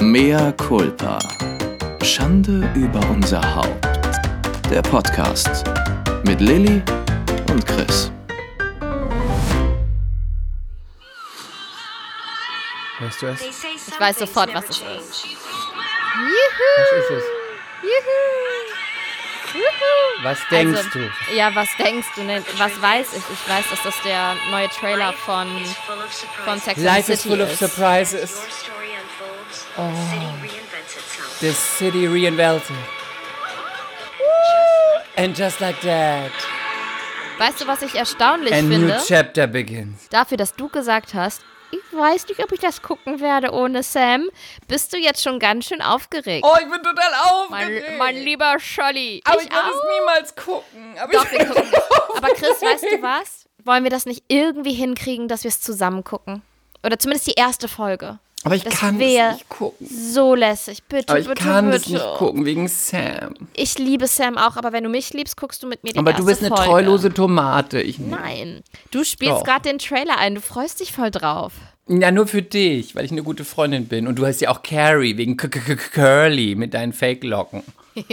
Mea culpa. Schande über unser Haupt. Der Podcast mit Lilly und Chris. Hörst du es? Ich weiß sofort, was es ist. Was Juhu! ist es? Juhu! Juhu! Was denkst Also, du? Ja, was denkst du? Ne? Was weiß ich? Ich weiß, dass das der neue Trailer von, von Sex and Life the is City full of ist. surprises. Oh. The city reinvented. And just like that, Weißt du, was ich erstaunlich a new finde? chapter begins. Dafür, dass du gesagt hast, ich weiß nicht, ob ich das gucken werde ohne Sam, bist du jetzt schon ganz schön aufgeregt. Oh, ich bin total mein, aufgeregt. mein lieber Scholli. aber ich ich werde es niemals gucken. Aber Doch, ich wir gucken. Aber Chris, weißt du was? Wollen wir das nicht irgendwie hinkriegen, dass wir es zusammen gucken? Oder zumindest die erste Folge. Aber ich das kann es nicht gucken. So lässig. Bitte, Aber ich bitte, kann bitte. es nicht gucken wegen Sam. Ich liebe Sam auch, aber wenn du mich liebst, guckst du mit mir die Aber du bist eine Folge. treulose Tomate. Ich Nein. Du spielst gerade den Trailer ein. Du freust dich voll drauf. Ja, nur für dich, weil ich eine gute Freundin bin. Und du heißt ja auch Carrie, wegen K -K -K Curly mit deinen Fake-Locken.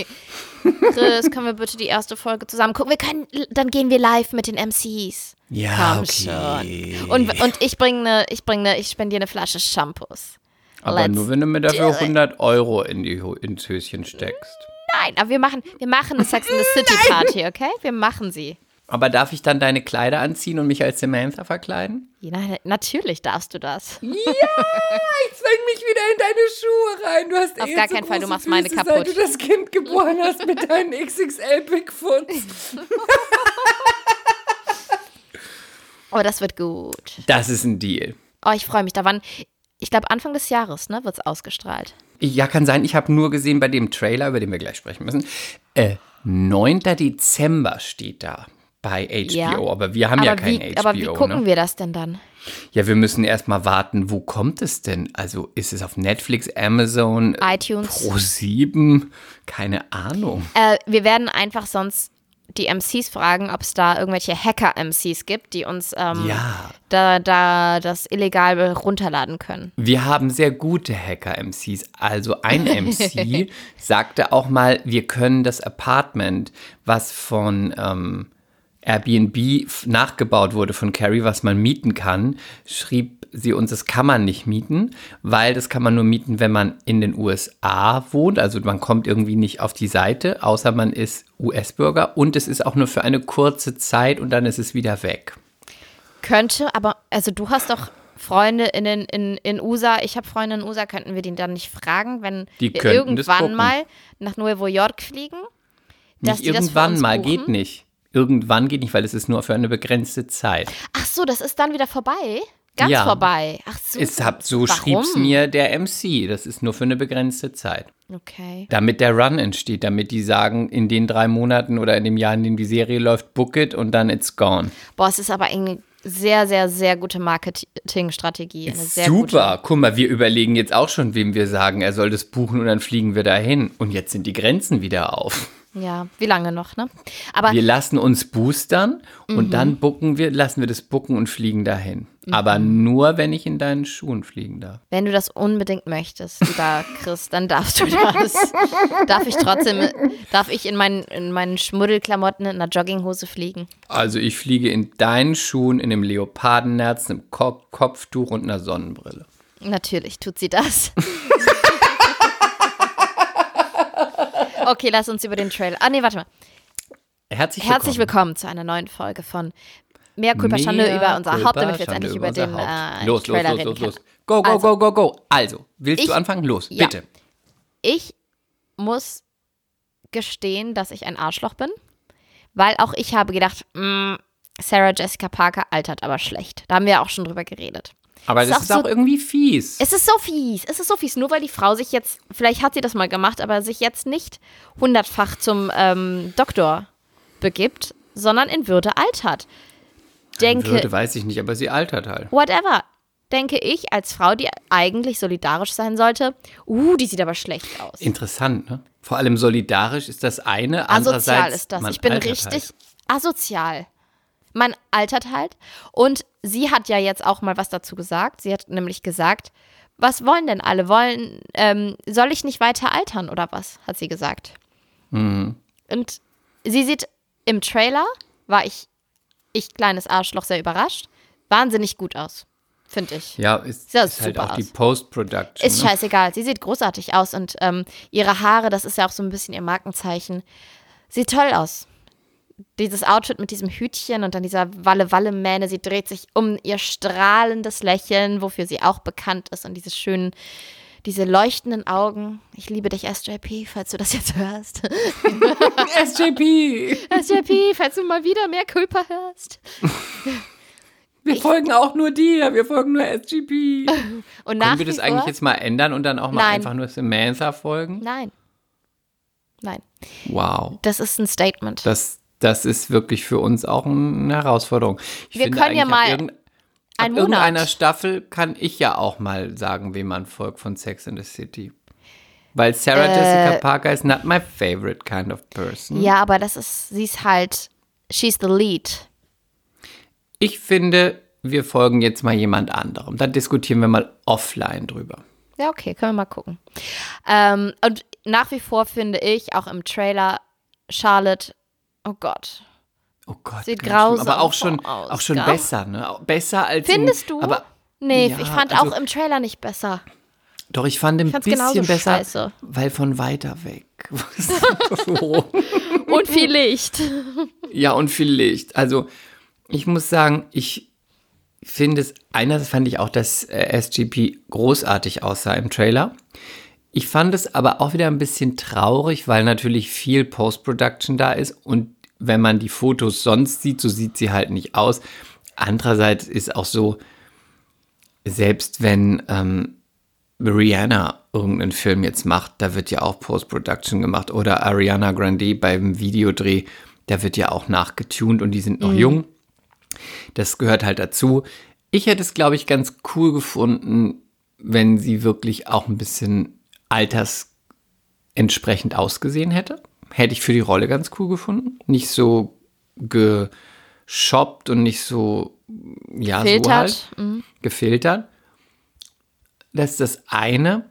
Chris, können wir bitte die erste Folge zusammen gucken? Wir können, dann gehen wir live mit den MCs. Ja, Komm okay. schon. Und, und ich bringe eine, ich bringe eine, ich spendiere eine Flasche Shampoos. Aber Let's nur, wenn du mir dafür do it. 100 Euro in die, ins Höschen steckst. Nein, aber wir machen, wir machen eine Sex in the City Party, okay? Wir machen sie. Aber darf ich dann deine Kleider anziehen und mich als Samantha verkleiden? Ja, natürlich darfst du das. Ja, ich zwäng mich wieder in deine Schuhe rein. Du hast Auf eh gar so keinen Fall, du machst meine Füße, kaputt. Seit du das Kind geboren hast mit deinen XXL Bigfoots. Aber das wird gut. Das ist ein Deal. Oh, ich freue mich. Da waren, ich glaube, Anfang des Jahres, ne, wird es ausgestrahlt. Ja, kann sein. Ich habe nur gesehen bei dem Trailer, über den wir gleich sprechen müssen. Äh, 9. Dezember steht da bei HBO. Ja. Aber wir haben ja aber, kein wie, HBO. aber wie gucken ne? wir das denn dann? Ja, wir müssen erstmal warten, wo kommt es denn? Also ist es auf Netflix, Amazon, iTunes. Pro7? Keine Ahnung. Äh, wir werden einfach sonst die MCs fragen, ob es da irgendwelche Hacker-MCs gibt, die uns ähm, Ja. da, da das illegal runterladen können. Wir haben sehr gute Hacker-MCs. Also ein MC sagte auch mal, wir können das Apartment, was von ähm, Airbnb nachgebaut wurde von Carrie, was man mieten kann, schrieb sie uns, das kann man nicht mieten, weil das kann man nur mieten, wenn man in den USA wohnt. Also man kommt irgendwie nicht auf die Seite, außer man ist US-Bürger und es ist auch nur für eine kurze Zeit und dann ist es wieder weg. Könnte, aber, also du hast doch Freunde in, den, in, in USA, ich habe Freunde in USA, könnten wir die dann nicht fragen, wenn Die wir irgendwann mal nach Nuevo York fliegen? Dass Nicht irgendwann mal, buchen? geht nicht. Irgendwann geht nicht, weil es ist nur für eine begrenzte Zeit. Ach so, das ist dann wieder vorbei? Ganz Ja. vorbei. Ach so. Es hab, so Warum? schrieb's mir der MC. Das ist nur für eine begrenzte Zeit. Okay. Damit der Run entsteht, damit die sagen, in den drei Monaten oder in dem Jahr, in dem die Serie läuft, book it und dann it's gone. Boah, es ist aber eine sehr, sehr, sehr gute Marketingstrategie. Super. Guck mal, wir überlegen jetzt auch schon, wem wir sagen, er soll das buchen und dann fliegen wir dahin. Und jetzt sind die Grenzen wieder auf. Ja, wie lange noch, ne? Aber Wir lassen uns boostern und Mhm. dann bucken wir, lassen wir das bucken und fliegen dahin. Aber Mhm. nur, wenn ich in deinen Schuhen fliegen darf. wenn du das unbedingt möchtest, lieber Chris, dann darfst du das. darf ich trotzdem, darf ich in meinen, in meinen Schmuddelklamotten in einer Jogginghose fliegen? Also ich fliege in deinen Schuhen, in einem Leopardennerz, einem Ko Kopftuch und einer Sonnenbrille. Natürlich tut sie das. okay, lass uns über den Trailer. Ah, nee, warte mal. Herzlich willkommen. Herzlich willkommen zu einer neuen Folge von Mehr Culpa Schande über unser Haupt, damit wir jetzt endlich über unser den äh, los, los, Trailer los, reden los, los. Go, go, Also, go, go, go. Also, willst ich- du anfangen? Los, Ja. bitte. Ich muss gestehen, dass ich ein Arschloch bin, weil auch ich habe gedacht, mh, Sarah Jessica Parker altert aber schlecht. Da haben wir auch schon drüber geredet. Aber Ist das auch ist so- auch irgendwie fies. Es ist so fies, es ist so fies, nur weil die Frau sich jetzt, vielleicht hat sie das mal gemacht, aber sich jetzt nicht hundertfach zum ähm, Doktor begibt, sondern in Würde altert. Denke, Würde, weiß ich nicht, aber sie altert halt. whatever, denke ich als Frau, die eigentlich solidarisch sein sollte, uh, die sieht aber schlecht aus. Interessant, ne? Vor allem solidarisch ist das eine, Asozial andererseits ist das. Ich bin richtig Halt. asozial. Man altert halt. Und sie hat ja jetzt auch mal was dazu gesagt. Sie hat nämlich gesagt, was wollen denn alle? Wollen, ähm, soll ich nicht weiter altern oder was? Hat sie gesagt. Mhm. Und sie sieht im Trailer, war ich, ich kleines Arschloch, sehr überrascht, wahnsinnig gut aus, finde ich. Ja, ist, Sieht ist halt auch die aus. Post-Production. Ist ne? scheißegal. Sie sieht großartig aus und ähm, ihre Haare, das ist ja auch so ein bisschen ihr Markenzeichen. Sieht toll aus. Dieses Outfit mit diesem Hütchen und dann dieser Walle-Walle-Mähne. Sie dreht sich um ihr strahlendes Lächeln, wofür sie auch bekannt ist und diese schönen, diese leuchtenden Augen. Ich liebe dich, SJP, falls du das jetzt hörst. SJP! SJP, falls du mal wieder mehr Culpa hörst. Wir folgen auch nur dir, wir folgen nur SGP. Und nach Können wir das eigentlich vor, jetzt mal ändern und dann auch mal Nein. einfach nur Samantha folgen? Nein. Nein. Wow. Das ist ein Statement. Das, das ist wirklich für uns auch eine Herausforderung. Ich Wir können ja mal irgend, ab einen irgendeiner Monat. Staffel kann ich ja auch mal sagen, wem man folgt von Sex in the City. Weil Sarah Äh. Jessica Parker is not my favorite kind of person. Ja, aber das ist, sie ist halt, she's the lead. Ich finde, wir folgen jetzt mal jemand anderem. Dann diskutieren wir mal offline drüber. Ja, okay, können wir mal gucken. Ähm, und nach wie vor finde ich, auch im Trailer, Charlotte, oh Gott. Oh Gott, Sieht grausam aber auch schon, aus, auch schon gell? besser, ne? Besser als Findest im, du? Aber Nee, Ja, ich fand also- auch im Trailer nicht besser. Doch, ich fand ein fand's bisschen besser, scheiße. weil von weiter weg. Und viel Licht. Ja, und viel Licht. Also, ich muss sagen, ich finde es, einerseits fand ich auch, dass äh, SGP großartig aussah im Trailer. Ich fand es aber auch wieder ein bisschen traurig, weil natürlich viel Post-Production da ist und wenn man die Fotos sonst sieht, so sieht sie halt nicht aus. Andererseits ist auch so, selbst wenn ähm, Rihanna irgendeinen Film jetzt macht, da wird ja auch Post-Production gemacht. Oder Ariana Grande beim Videodreh, da wird ja auch nachgetuned und die sind noch jung. Das gehört halt dazu. Ich hätte es, glaube ich, ganz cool gefunden, wenn sie wirklich auch ein bisschen altersentsprechend ausgesehen hätte. Hätte ich für die Rolle ganz cool gefunden. Nicht so geshoppt und nicht so, ja, so Filtert. halt Mhm. gefiltert. Das ist das eine.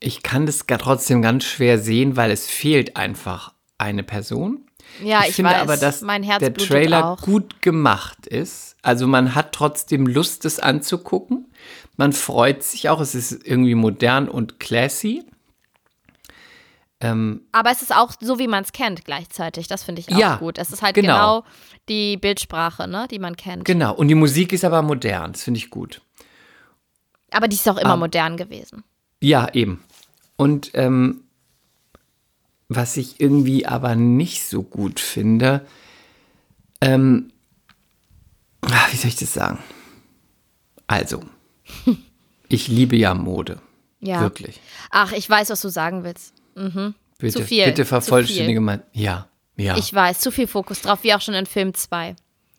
Ich kann das trotzdem ganz schwer sehen, weil es fehlt einfach eine Person. Ja, ich, finde weiß. aber, dass mein Herz der Trailer auch. gut gemacht ist. Also man hat trotzdem Lust, es anzugucken. Man freut sich auch. Es ist irgendwie modern und classy. Ähm, Aber es ist auch so, wie man es kennt gleichzeitig. Das finde ich auch Ja, gut. Es ist halt genau. genau, die Bildsprache, ne, die man kennt. genau. Und die Musik ist aber modern. Das finde ich gut. Aber die ist auch immer Ah. modern gewesen. Ja, eben. Und ähm, was ich irgendwie aber nicht so gut finde, ähm, ah, wie soll ich das sagen? Also, ich liebe ja Mode. Ja. Wirklich. Ach, ich weiß, was du sagen willst. Bitte, Zu viel, bitte vervollständige mal. Ja, ja. Ich weiß, zu viel Fokus drauf, wie auch schon in Film 2.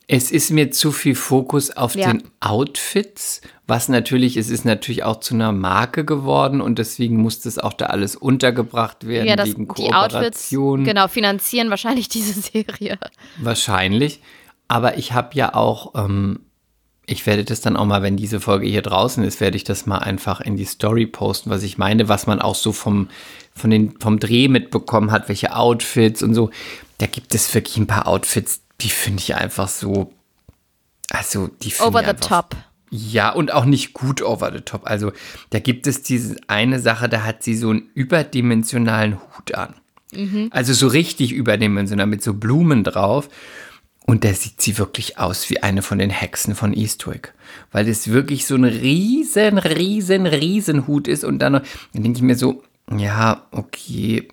Es ist mir zu viel Fokus auf Ja. den Outfits, was natürlich, es ist natürlich auch zu einer Marke geworden und deswegen muss das auch da alles untergebracht werden Ja, das, wegen die Outfits, Kooperation. genau, finanzieren wahrscheinlich diese Serie. Wahrscheinlich. Aber ich habe ja auch, ähm, ich werde das dann auch mal, wenn diese Folge hier draußen ist, werde ich das mal einfach in die Story posten, was ich meine, was man auch so vom, von den, vom Dreh mitbekommen hat, welche Outfits und so. Da gibt es wirklich ein paar Outfits, die finde ich einfach so, also die finde Over ich the einfach, top. Ja, und auch nicht gut over the top. Also da gibt es diese eine Sache, da hat sie so einen überdimensionalen Hut an. Also so richtig überdimensional mit so Blumen drauf. Und da sieht sie wirklich aus wie eine von den Hexen von Eastwick. Weil das wirklich so ein riesen, riesen, riesen Hut ist. Und dann, dann denke ich mir so, ja, okay,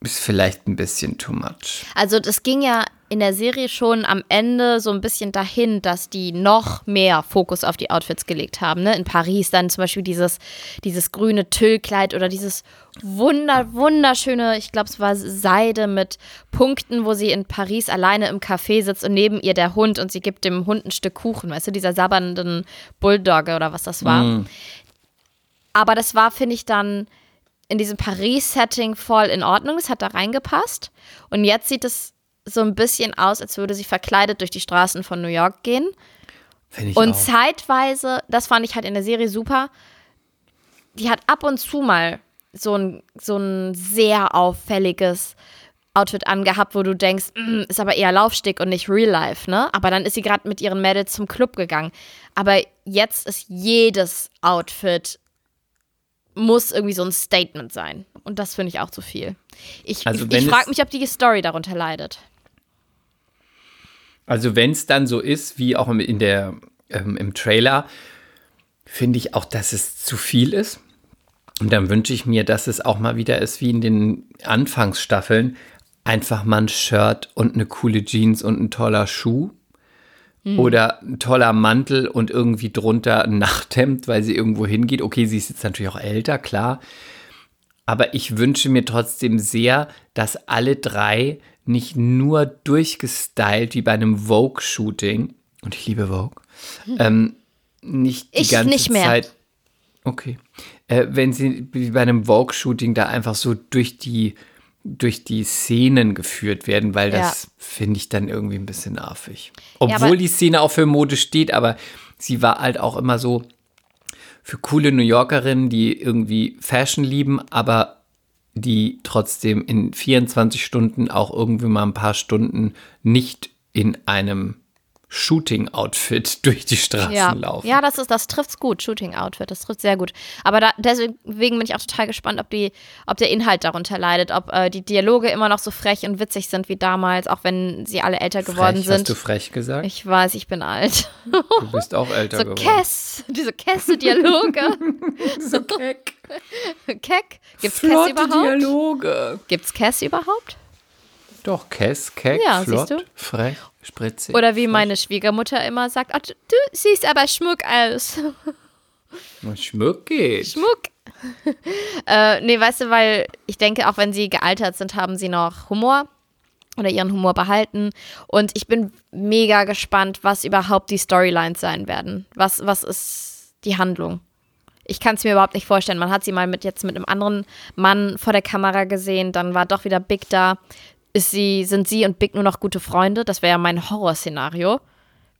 ist vielleicht ein bisschen too much. Also das ging ja in der Serie schon am Ende so ein bisschen dahin, dass die noch mehr Fokus auf die Outfits gelegt haben. Ne? In Paris dann zum Beispiel dieses, dieses grüne Tüllkleid oder dieses wunder, wunderschöne, ich glaube es war Seide mit Punkten, wo sie in Paris alleine im Café sitzt und neben ihr der Hund und sie gibt dem Hund ein Stück Kuchen, weißt du, dieser sabbernden Bulldogge oder was das war. Aber das war, finde ich, dann in diesem Paris-Setting voll in Ordnung. Es hat da reingepasst. Und jetzt sieht es so ein bisschen aus, als würde sie verkleidet durch die Straßen von New York gehen. Finde ich Und auch. zeitweise, das fand ich halt in der Serie super, die hat ab und zu mal so ein, so ein sehr auffälliges Outfit angehabt, wo du denkst, "Mm, ist aber eher Laufstick und nicht Real Life, ne? Aber dann ist sie gerade mit ihren Mädels zum Club gegangen. Aber jetzt ist jedes Outfit muss irgendwie so ein Statement sein. Und das finde ich auch zu viel. Ich, Also ich, ich frage mich, ob die Story darunter leidet. Also wenn es dann so ist, wie auch im- in der, ähm, im Trailer, finde ich auch, dass es zu viel ist. Und dann wünsche ich mir, dass es auch mal wieder ist wie in den Anfangsstaffeln. Einfach mal ein Shirt und eine coole Jeans und ein toller Schuh. Oder ein toller Mantel und irgendwie drunter ein Nachthemd, weil sie irgendwo hingeht. Okay, sie ist jetzt natürlich auch älter, klar. Aber ich wünsche mir trotzdem sehr, dass alle drei nicht nur durchgestylt wie bei einem Vogue-Shooting, und ich liebe Vogue, ähm, nicht die Ich ganze nicht mehr. Zeit. Okay. Äh, wenn sie wie bei einem Vogue-Shooting da einfach so durch die, durch die Szenen geführt werden, weil das finde ich dann irgendwie ein bisschen affig. Obwohl aber- die Szene auch für Mode steht, aber sie war halt auch immer so für coole New Yorkerinnen, die irgendwie Fashion lieben, aber die trotzdem in 24 Stunden auch irgendwie mal ein paar Stunden nicht in einem Shooting-Outfit durch die Straßen Ja, laufen. ja das, ist, das trifft's gut, Shooting-Outfit, das trifft sehr gut. Aber da, deswegen bin ich auch total gespannt, ob, die, ob der Inhalt darunter leidet, ob äh, die Dialoge immer noch so frech und witzig sind wie damals, auch wenn sie alle älter geworden frech, Hast sind. du frech gesagt? Ich weiß, ich bin alt. du bist auch älter So geworden. Kess, diese Kesse-Dialoge. So keck. Keck. Gibt's Kess Flotte überhaupt? Dialoge. Gibt's Kess überhaupt? Doch, Kess, keck, Ja, flott, siehst du? frech, spritzig. Oder wie meine Schwiegermutter immer sagt, "Ach, du, du siehst aber schmuck aus. Schmuck geht. Schmuck. äh, nee, weißt du, weil ich denke, auch wenn sie gealtert sind, haben sie noch Humor oder ihren Humor behalten. Und ich bin mega gespannt, was überhaupt die Storylines sein werden. Was, was ist die Handlung? Ich kann es mir überhaupt nicht vorstellen. Man hat sie mal mit jetzt mit einem anderen Mann vor der Kamera gesehen, dann war doch wieder Big da. Ist sie, sind sie und Big nur noch gute Freunde? Das wäre ja mein Horrorszenario.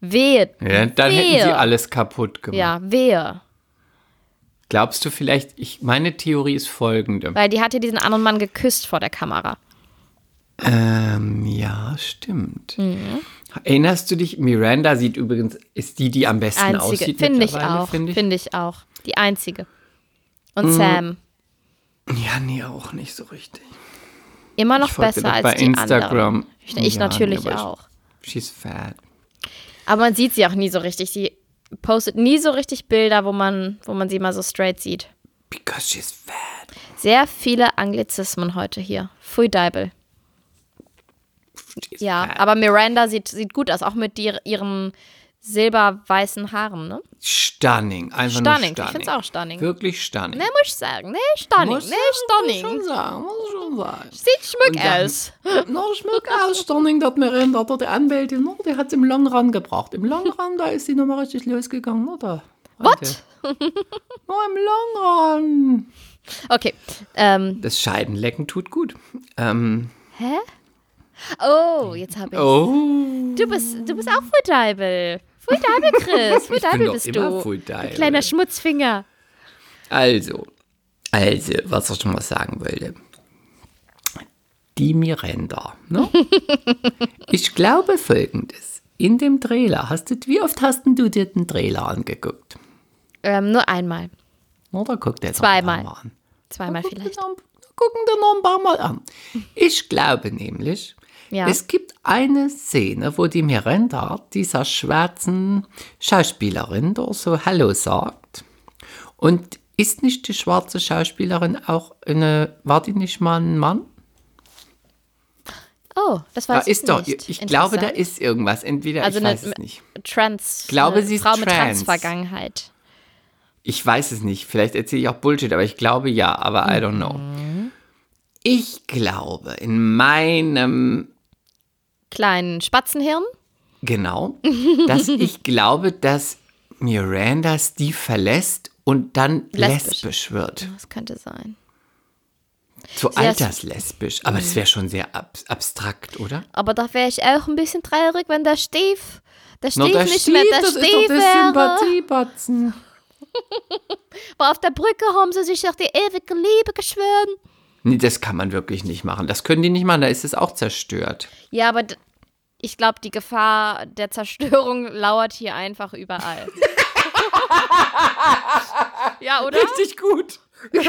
Wehe. Ja, dann hätten sie wehe. alles kaputt gemacht. Ja, wehe. Glaubst du vielleicht, ich, meine Theorie ist folgende. Weil die hat ja diesen anderen Mann geküsst vor der Kamera. Ähm, ja, stimmt. Mhm. Erinnerst du dich, Miranda sieht übrigens, ist die, die am besten Einzige. aussieht Finde ich auch. finde ich. Finde ich auch. Die einzige. Und Mhm. Sam. Ja, nee, auch nicht so richtig. Immer noch besser als bei die Instagram. anderen. Ich, ich Ja, natürlich nee, auch. She's fat. Aber man sieht sie auch nie so richtig. Sie postet nie so richtig Bilder, wo man, wo man sie mal so straight sieht. Because she's fat. Sehr viele Anglizismen heute hier. Pfui Deibel. She's Ja, fat. aber Miranda sieht, sieht gut aus, auch mit dir, ihren silberweißen Haaren, ne? Stunning. Einfach Stunning. nur Ich stunning. find's auch stunning. Wirklich stunning. Ne, muss ich sagen. Ne, stunning. Muss Ne, sagen, Muss stunning. schon sagen, muss schon sagen. Sieht schmuck dann- aus. Na, schmeckt aus, Stunning, dat Miranda, da die Anwältin, no, die hat im Long Run gebracht. Im Long Run, da ist sie nochmal richtig losgegangen, oder? What? No, im Long Run. Okay. Ähm, Das Scheidenlecken tut gut. Ähm, hä? Oh, jetzt habe ich. oh. Du bist, du bist auch Fulldeibel. Fulldeibel, Chris. Fulldeibel bist du. Fulldeibel. Kleiner Schmutzfinger. Also, also, was ich schon mal sagen wollte. Die Miranda, ne? ich glaube folgendes. In dem Trailer, hast du, wie oft hast du dir den Trailer angeguckt? Ähm, nur einmal. Oder guck dir jetzt Zweimal. noch ein paar Mal an. Zweimal dir vielleicht. Gucken wir noch ein paar Mal an. Ich glaube nämlich, Ja. es gibt eine Szene, wo die Miranda dieser schwarzen Schauspielerin da so Hallo sagt. Und ist nicht die schwarze Schauspielerin auch eine, war die nicht mal ein Mann? Oh, das Da weiß ich ist doch, nicht. ich glaube, da ist irgendwas. Entweder, Also ich eine weiß es nicht. Trans. glaube, eine sie ist Frau mit trans. Trans-Vergangenheit. Ich weiß es nicht. Vielleicht erzähle ich auch Bullshit, aber ich glaube ja, aber I don't know. Mhm. Ich glaube, in meinem Kleinen Spatzenhirn. Genau, dass ich glaube, dass Miranda Steve verlässt und dann lesbisch, Lesbisch. wird. Das könnte sein. So Sehr- alterslesbisch. Aber das wäre schon sehr ab abstrakt, oder? Aber da wäre ich auch ein bisschen traurig, wenn der Stief, der Na, Stief der nicht Steve, mehr der das ist Stief doch wäre. Sympathiebatzen. Aber auf der Brücke haben sie sich doch die ewige Liebe geschworen. Nee, das kann man wirklich nicht machen. Das können die nicht machen, da ist es auch zerstört. Ja, aber ich glaube, die Gefahr der Zerstörung lauert hier einfach überall. ja, oder? Richtig gut.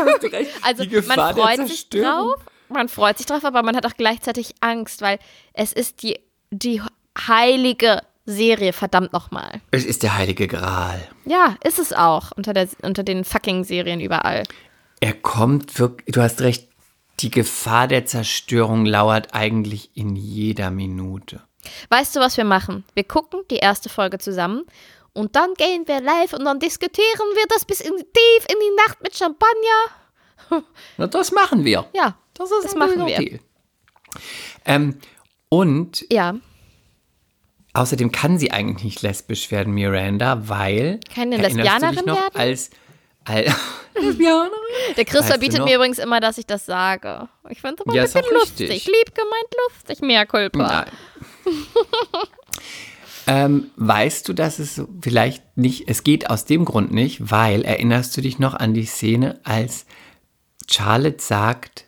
Also Die Gefahr man der freut sich drauf, man freut sich drauf, aber man hat auch gleichzeitig Angst, weil es ist die, die heilige Serie, verdammt nochmal. Es ist der heilige Gral. Ja, ist es auch unter, der, unter den fucking Serien überall. Er kommt wirklich, du hast recht, die Gefahr der Zerstörung lauert eigentlich in jeder Minute. Weißt du, was wir machen? Wir gucken die erste Folge zusammen und dann gehen wir live und dann diskutieren wir das bis in, tief in die Nacht mit Champagner. Na, das machen wir. Ja, Das ist das machen wir. Ähm, und Ja, außerdem kann sie eigentlich nicht lesbisch werden, Miranda, weil. Keine Lesbianerin noch, werden? Als. als Lesbianerin? der Chris Weißt du verbietet noch? mir übrigens immer, dass ich das sage. Ich finde es aber Ja, ein bisschen lustig. Lieb gemeint lustig, mehr Culpa. Nein. ähm, weißt du, dass es vielleicht nicht, es geht aus dem Grund nicht, weil erinnerst du dich noch an die Szene, als Charlotte sagt,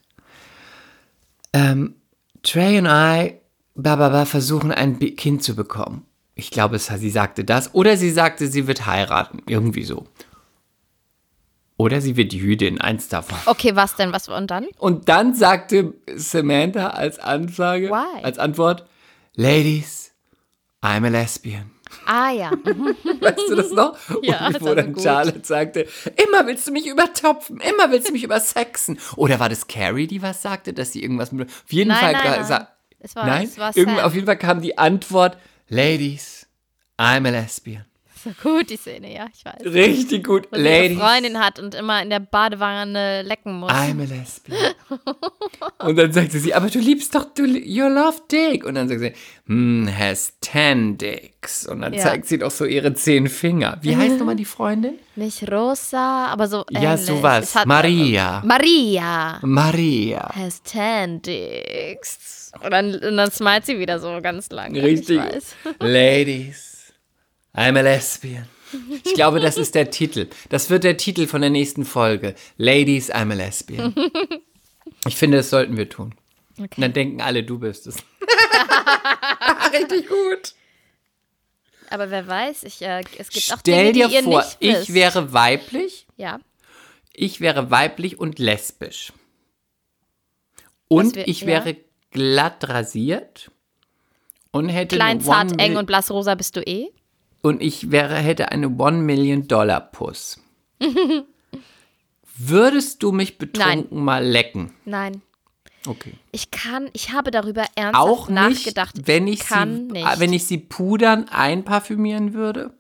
ähm, Trey und I, bababa, versuchen ein Kind zu bekommen. Ich glaube, sie sagte das. Oder sie sagte, sie wird heiraten. Irgendwie so. Oder sie wird Jüdin, eins davon. Okay, was denn? Was und dann? Und dann sagte Samantha als Ansage, Why? als Antwort, Ladies, I'm a lesbian. Ah ja. Weißt du das noch? Ja, Und wo dann gut. Charlotte sagte, immer willst du mich übertopfen, immer willst du mich übersexen. Oder war das Carrie, die was sagte, dass sie irgendwas mit... Auf jeden Nein, Fall... nein, nein. Es war, nein? es war auf jeden Fall kam die Antwort, Ladies, I'm a lesbian. So gut, die Szene, ja, ich weiß. Richtig gut. Ihre Ladies, Freundin hat und immer in der Badewanne lecken muss. I'm a lesbian. und dann sagte sie, aber du liebst doch, du, you love dick. Und dann sagt sie, hmm, has ten dicks. Und dann Ja. zeigt sie doch so ihre zehn Finger. Wie heißt nochmal die Freundin? Nicht Rosa, aber so Ja, ähnlich. sowas. Es hat- Maria. Maria Maria. has ten dicks. Und dann, und dann smilet sie wieder so ganz lang. Richtig. Ladies, I'm a lesbian. Ich glaube, das ist der Titel. Das wird der Titel von der nächsten Folge. Ladies, I'm a lesbian. Ich finde, das sollten wir tun. Und dann denken alle, du bist es. Richtig gut. Aber wer weiß, ich, äh, es gibt auch Stell Dinge, dir die ihr vor, nicht ich wisst. wäre weiblich, Ja, ich wäre weiblich und lesbisch. Und wär- ich ja. wäre glatt rasiert und hätte klein, zart, eng und blassrosa bist du eh. Und ich wäre, hätte eine One Million Dollar Puss. Würdest du mich betrunken mal lecken? Nein. Okay. Ich kann, ich habe darüber ernsthaft Auch nicht, nachgedacht. wenn ich, kann sie, nicht. wenn ich sie pudern einparfümieren würde?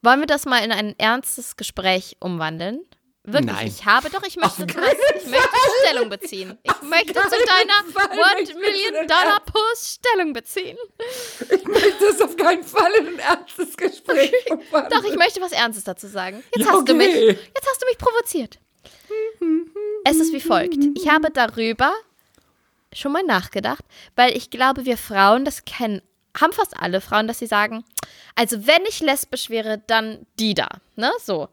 Wollen wir das mal in ein ernstes Gespräch umwandeln? Wirklich, Nein. ich habe doch, ich möchte, was, ich möchte Stellung beziehen. Ich möchte zu deiner Fall One möchtest du Million denn Dollar Puss Stellung beziehen. Ich möchte das auf keinen Fall in ein ernstes Gespräch Doch, ich möchte was Ernstes dazu sagen. Jetzt Ja, hast du mich, okay. jetzt hast du mich provoziert. Es ist wie folgt. Ich habe darüber schon mal nachgedacht, weil ich glaube, wir Frauen, das kennen, haben fast alle Frauen, dass sie sagen, also wenn ich lesbisch wäre, dann die da, ne, so.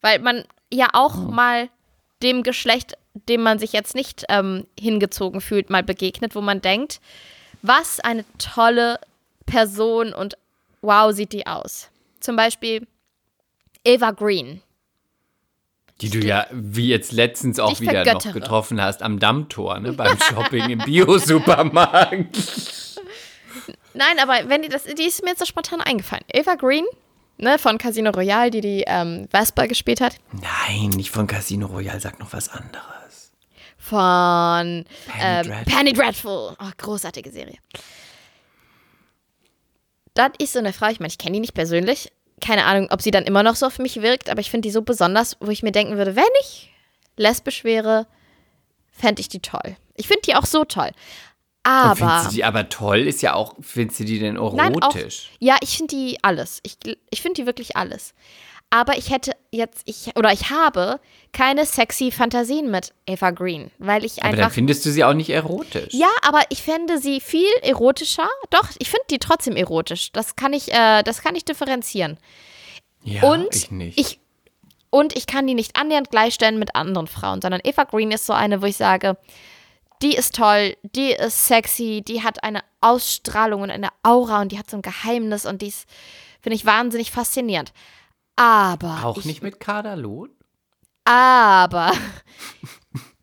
Weil man ja auch mal dem Geschlecht, dem man sich jetzt nicht ähm, hingezogen fühlt, mal begegnet, wo man denkt, was eine tolle Person und wow, sieht die aus. Zum Beispiel Eva Green. Die du ja wie jetzt letztens auch Ich wieder noch vergöttere. getroffen hast am Dammtor, ne, beim Shopping im Bio-Supermarkt. Nein, aber wenn die das, die ist mir jetzt so spontan eingefallen. Eva Green, ne, von Casino Royale, die die ähm, Vespa gespielt hat. Nein, nicht von Casino Royale, sag noch was anderes. Von Penny ähm, Dreadful. Penny Dreadful. Oh, großartige Serie. Das ist so eine Frau, ich meine, ich kenne die nicht persönlich. Keine Ahnung, ob sie dann immer noch so auf mich wirkt, aber ich finde die so besonders, wo ich mir denken würde, wenn ich lesbisch wäre, fände ich die toll. Ich finde die auch so toll. Aber. Findest du die aber toll? Ist ja auch, findest du die denn Nein, auch, erotisch? ja, ich finde die alles. Ich, ich finde die wirklich alles. Aber ich hätte jetzt, ich, oder ich habe keine sexy Fantasien mit Eva Green, weil ich aber dann einfach. findest du sie auch nicht erotisch. Ja, aber ich fände sie viel erotischer. Doch, ich finde die trotzdem erotisch. Das kann ich, äh, das kann ich differenzieren. Ja, Und ich nicht. ich Und ich kann die nicht annähernd gleichstellen mit anderen Frauen, sondern Eva Green ist so eine, wo ich sage, die ist toll, die ist sexy, die hat eine Ausstrahlung und eine Aura und die hat so ein Geheimnis und die ist, finde ich, wahnsinnig faszinierend. Aber. Auch ich, nicht mit Kaderlohn? Aber.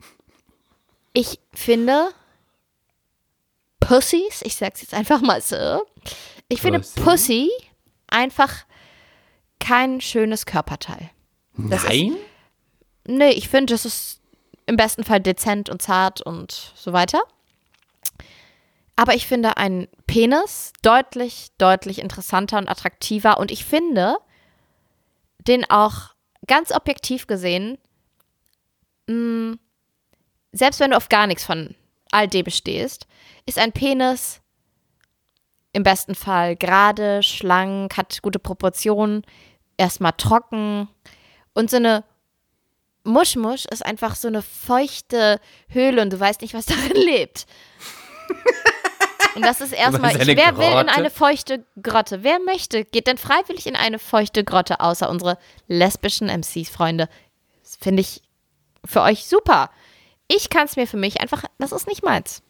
ich finde Pussys, ich sag's jetzt einfach mal so, ich finde Pussy? Pussy einfach kein schönes Körperteil. Das ist- Nein? Nee, ich finde, das ist im besten Fall dezent und zart und so weiter. Aber ich finde einen Penis deutlich, deutlich interessanter und attraktiver. Und ich finde den auch ganz objektiv gesehen, mh, selbst wenn du auf gar nichts von all dem bestehst, ist ein Penis im besten Fall gerade, schlank, hat gute Proportionen, erstmal trocken und so eine Muschmusch ist einfach so eine feuchte Höhle und du weißt nicht, was darin lebt. Und das ist erstmal, ich, wer will in Grotte? eine feuchte Grotte? Wer möchte, geht denn freiwillig in eine feuchte Grotte, außer unsere lesbischen MCs-Freunde? Das finde ich für euch super. Ich kann es mir für mich einfach, das ist nicht meins.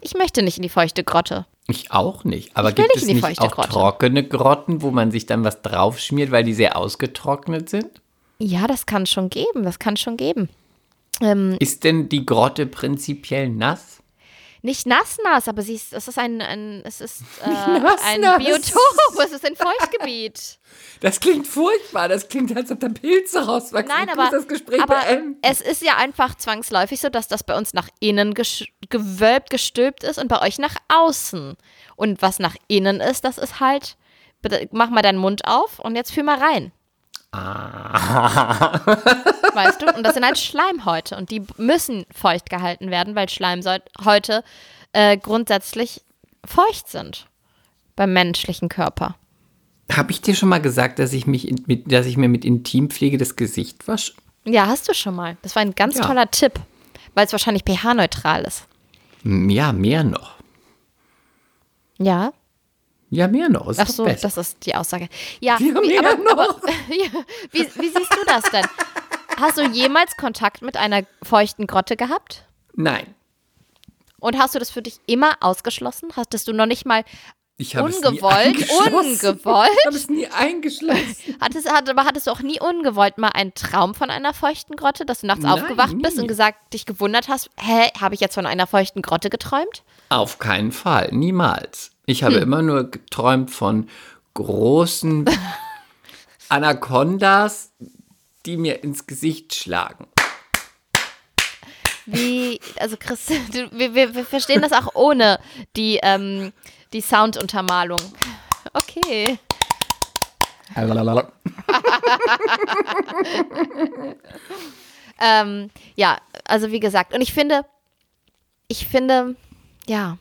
Ich möchte nicht in die feuchte Grotte. Ich auch nicht. Aber gibt nicht es in die nicht feuchte auch Grotte. trockene Grotten, wo man sich dann was draufschmiert, weil die sehr ausgetrocknet sind? Ja, das kann schon geben, das kann schon geben. Ähm, Ist denn die Grotte prinzipiell nass? Nicht nass, nass, aber sie ist, es ist ein, ein es ist äh, nass, ein nass. Biotop, es ist ein Feuchtgebiet. Das klingt furchtbar. Das klingt, als ob da Pilze rauswachsen. Nein, aber, musst das Gespräch aber es ist ja einfach zwangsläufig so, dass das bei uns nach innen gewölbt, gestülpt ist und bei euch nach außen. Und was nach innen ist, das ist halt, mach mal deinen Mund auf und jetzt fühl mal rein. Ah. Weißt du? Und das sind halt Schleimhäute und die müssen feucht gehalten werden, weil Schleimhäute äh, grundsätzlich feucht sind beim menschlichen Körper. Habe ich dir schon mal gesagt, dass ich, mich in, mit, dass ich mir mit Intimpflege das Gesicht wasche? Ja, hast du schon mal. Das war ein ganz Ja. toller Tipp, weil es wahrscheinlich pH-neutral ist. Ja, mehr noch. Ja. Ja, mehr noch. Ist Ach so, besser. das ist die Aussage. Ja, Ja, wie, mehr aber, noch. aber wie, wie siehst du das denn? Hast du jemals Kontakt mit einer feuchten Grotte gehabt? Nein. Und hast du das für dich immer ausgeschlossen? Hattest du noch nicht mal Ich habe es nie ungewollt, ungewollt? Ich habe es nie eingeschlossen. Hattest, hat, aber hattest du auch nie ungewollt mal einen Traum von einer feuchten Grotte, dass du nachts Nein, aufgewacht bist nie. und gesagt, dich gewundert hast, hä, habe ich jetzt von einer feuchten Grotte geträumt? Auf keinen Fall. Niemals. Ich habe Hm. immer nur geträumt von großen Anacondas, die mir ins Gesicht schlagen. Wie, also Chris, du, wir, wir, wir verstehen das auch ohne die, ähm, die Sounduntermalung. Okay. Ähm, ja, also wie gesagt, und ich finde, ich finde, ja,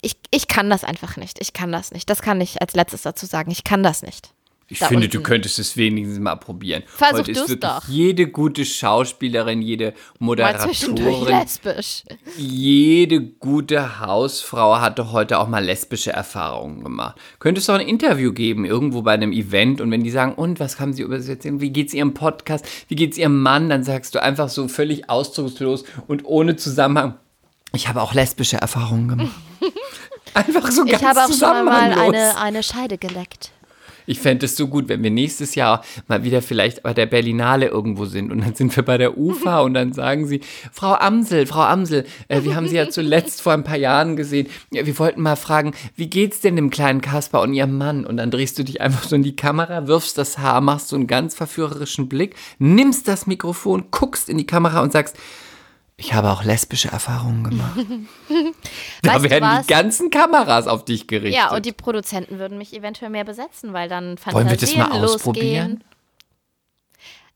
ich, ich kann das einfach nicht. Ich kann das nicht. Das kann ich als letztes dazu sagen. Ich kann das nicht. Ich Da finde, unten. du könntest es wenigstens mal probieren. Versuch Heute ist wirklich doch. jede gute Schauspielerin, jede Moderatorin, lesbisch. jede gute Hausfrau hatte heute auch mal lesbische Erfahrungen gemacht. Könntest du auch ein Interview geben, irgendwo bei einem Event und wenn die sagen, und was haben sie über sie erzählen, wie geht's ihrem Podcast, wie geht's ihrem Mann, dann sagst du einfach so völlig ausdruckslos und ohne Zusammenhang, ich habe auch lesbische Erfahrungen gemacht. Einfach so ganz Ich habe auch schon mal eine, eine Scheide geleckt. Ich fände es so gut, wenn wir nächstes Jahr mal wieder vielleicht bei der Berlinale irgendwo sind und dann sind wir bei der UFA und dann sagen sie, Frau Amsel, Frau Amsel, äh, wir haben Sie ja zuletzt vor ein paar Jahren gesehen. Ja, wir wollten mal fragen, wie geht's denn dem kleinen Kasper und Ihrem Mann? Und dann drehst du dich einfach so in die Kamera, wirfst das Haar, machst so einen ganz verführerischen Blick, nimmst das Mikrofon, guckst in die Kamera und sagst, ich habe auch lesbische Erfahrungen gemacht. da Weißt werden die ganzen Kameras auf dich gerichtet. Ja, und die Produzenten würden mich eventuell mehr besetzen, weil dann Fantasien Wollen wir das mal losgehen. ausprobieren?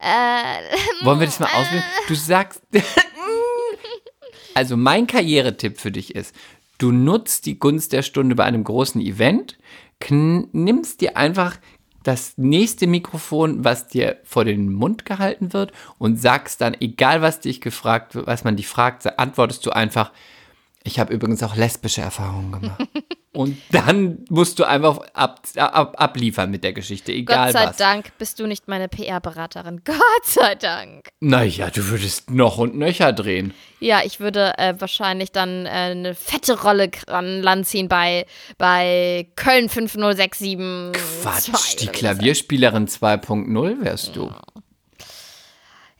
Äh, Wollen wir das mal ausprobieren? Du sagst. also, mein Karrieretipp für dich ist: Du nutzt die Gunst der Stunde bei einem großen Event, nimmst dir einfach das nächste Mikrofon, was dir vor den Mund gehalten wird, und sagst dann, egal was dich gefragt wird, was man dich fragt, antwortest du einfach: Ich habe übrigens auch lesbische Erfahrungen gemacht. Und dann musst du einfach ab, ab, abliefern mit der Geschichte, egal Gott sei was. Dank bist du nicht meine PR-Beraterin. Gott sei Dank. Naja, du würdest noch und nöcher drehen. Ja, ich würde äh, wahrscheinlich dann äh, eine fette Rolle an Land ziehen bei, bei Köln 5067. Quatsch, die Klavierspielerin 2.0 wärst du.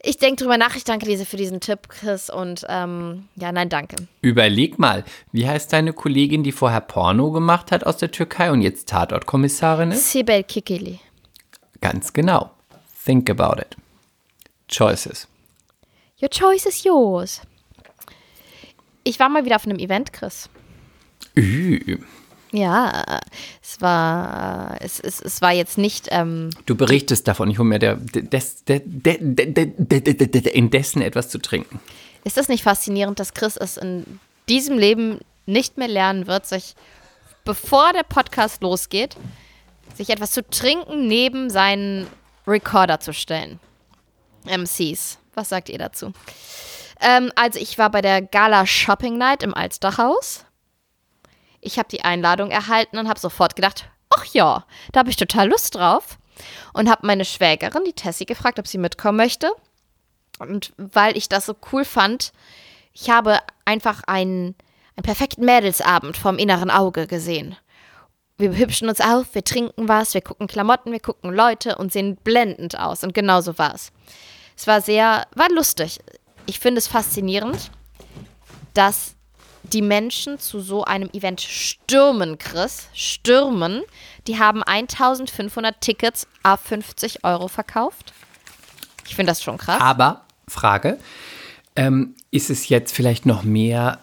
Ich denke drüber nach. Ich danke dir für diesen Tipp, Chris. Und ähm, ja, nein, danke. Überleg mal, wie heißt deine Kollegin, die vorher Porno gemacht hat aus der Türkei und jetzt Tatortkommissarin ist? Sibel Kikili. Ganz genau. Think about it. Choices. Your choice is yours. Ich war mal wieder auf einem Event, Chris. Ü. Ja, es war, es, es, es war jetzt nicht, ähm, Du berichtest davon, ich hole mir der, des, de, de, de, de, de, de, de, indessen etwas zu trinken. ist das nicht faszinierend, dass Chris es in diesem Leben nicht mehr lernen wird, sich, bevor der Podcast losgeht, sich etwas zu trinken neben seinen Recorder zu stellen? MCs, was sagt ihr dazu? Ähm, also ich war bei der Gala Shopping Night im Alstachhaus. Ich habe die Einladung erhalten und habe sofort gedacht, ach ja, da habe ich total Lust drauf. Und habe meine Schwägerin, die Tessie, gefragt, ob sie mitkommen möchte. Und weil ich das so cool fand, ich habe einfach einen, einen perfekten Mädelsabend vom inneren Auge gesehen. Wir hübschen uns auf, wir trinken was, wir gucken Klamotten, wir gucken Leute und sehen blendend aus. Und genau so war es. Es war sehr, war lustig. Ich finde es faszinierend, dass die Menschen zu so einem Event stürmen, Chris, stürmen. Die haben 1500 Tickets a 50 Euro verkauft. Ich finde das schon krass. Aber, Frage, ähm, ist es jetzt vielleicht noch mehr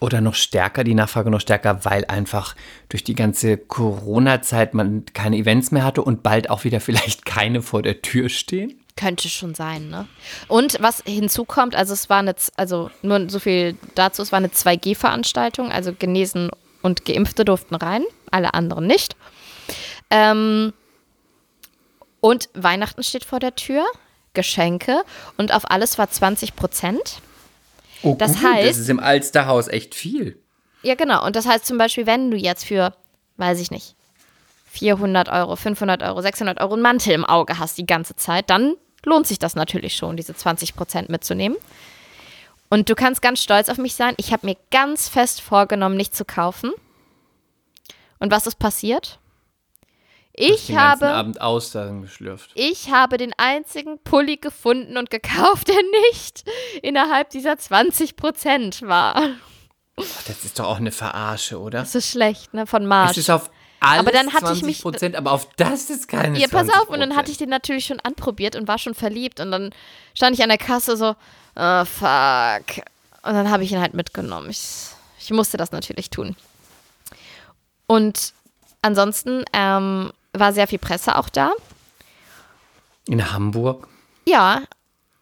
oder noch stärker, die Nachfrage noch stärker, weil einfach durch die ganze Corona-Zeit man keine Events mehr hatte und bald auch wieder vielleicht keine vor der Tür stehen? Könnte schon sein, ne? Und was hinzukommt, also es war eine, also nur so viel dazu, es war eine 2G-Veranstaltung, also Genesen und Geimpfte durften rein, alle anderen nicht. Ähm, und Weihnachten steht vor der Tür, Geschenke und auf alles war 20 Prozent. Oh, Das gut, heißt- das ist im Alsterhaus echt viel. Ja, genau. Und das heißt zum Beispiel, wenn du jetzt für, weiß ich nicht, 400 Euro, 500 Euro, 600 Euro einen Mantel im Auge hast die ganze Zeit, dann lohnt sich das natürlich schon, diese 20 Prozent mitzunehmen. Und du kannst ganz stolz auf mich sein. Ich habe mir ganz fest vorgenommen, nicht zu kaufen. Und was ist passiert? Ich Den habe, Abend Austern geschlürft. ich habe den einzigen Pulli gefunden und gekauft, der nicht innerhalb dieser 20 Prozent war. Das ist doch auch eine Verarsche, oder? Das ist schlecht, ne? Von Marsch. Es ist auf alles Aber dann hatte ich 20 mich- Prozent, aber auf das ist keine Ja, pass 20 auf, und dann hatte ich den natürlich schon anprobiert und war schon verliebt. Und dann stand ich an der Kasse so, oh, fuck. Und dann habe ich ihn halt mitgenommen. Ich, ich musste das natürlich tun. Und ansonsten ähm, war sehr viel Presse auch da. In Hamburg. Ja,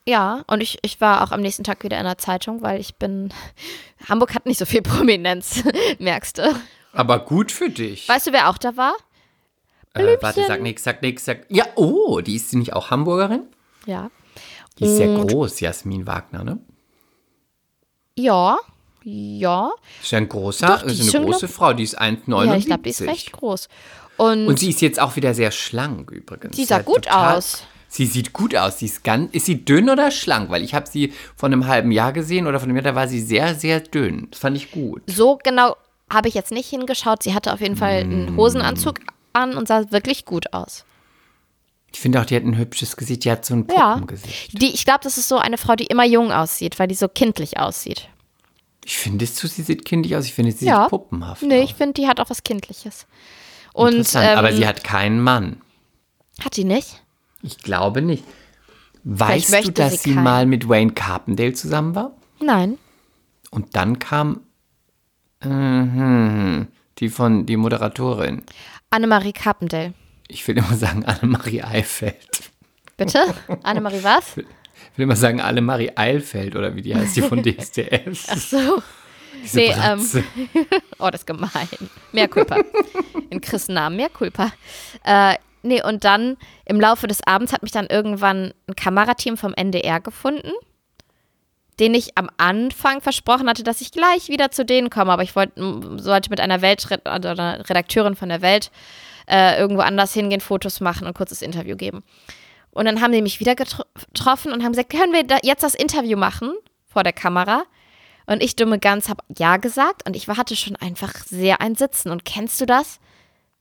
ja. Und ich, ich war auch am nächsten Tag wieder in der Zeitung, weil ich bin. Hamburg hat nicht so viel Prominenz, merkst du. Aber gut für dich. Weißt du, wer auch da war? Äh, warte, sag nix, sag nix, sag. Ja, oh, die ist sie nicht auch Hamburgerin? Ja. Die ist sehr groß, Jasmin Wagner, ne? Ja, ja. Ist ja ein großer, Doch, ist ist eine große Frau, die ist 1,79. Ja, ich glaube, die ist recht groß. Und, Und sie ist jetzt auch wieder sehr schlank übrigens. Die sah Ja, gut aus. Sie sieht gut aus. Sie ist ganz. Ist sie dünn oder schlank? Weil ich habe sie vor einem halben Jahr gesehen oder von einem Jahr, da war sie sehr, sehr dünn. Das fand ich gut. so genau habe ich jetzt nicht hingeschaut. Sie hatte auf jeden Fall Mm. einen Hosenanzug an und sah wirklich gut aus. Ich finde auch, die hat ein hübsches Gesicht. Die hat so ein Ja. Puppengesicht. Die, ich glaube, das ist so eine Frau, die immer jung aussieht, weil die so kindlich aussieht. Ich finde, es sie sieht kindlich aus. Ich finde, sie ja. sieht puppenhaft Nee, aus. ich finde, die hat auch was Kindliches. Und, Interessant. ähm, Aber sie hat keinen Mann. hat die nicht? Ich glaube nicht. Weißt du, dass sie sie, mal mit Wayne Carpendale zusammen war? Nein. Und dann kam mhm, die von die Moderatorin. Annemarie Carpendale. Ich will immer sagen Annemarie Eifeld. Bitte? Annemarie was? Ich will immer sagen Annemarie Eilfeld oder wie die heißt, die von DSDS. Ach so. Diese nee, ähm. Oh, das ist gemein. Mehr Culpa. In Chris Namen mehr Culpa. Äh, nee, und dann im Laufe des Abends hat mich dann irgendwann ein Kamerateam vom NDR gefunden. Den ich am Anfang versprochen hatte, dass ich gleich wieder zu denen komme. Aber ich wollt, m- sollte mit einer Welt oder einer Redakteurin von der Welt äh, irgendwo anders hingehen, Fotos machen und ein kurzes Interview geben. Und dann haben die mich wieder getro- getroffen und haben gesagt, können wir da jetzt das Interview machen vor der Kamera? Und ich dumme Gans habe ja gesagt und ich hatte schon einfach sehr ein Sitzen. Und kennst du das?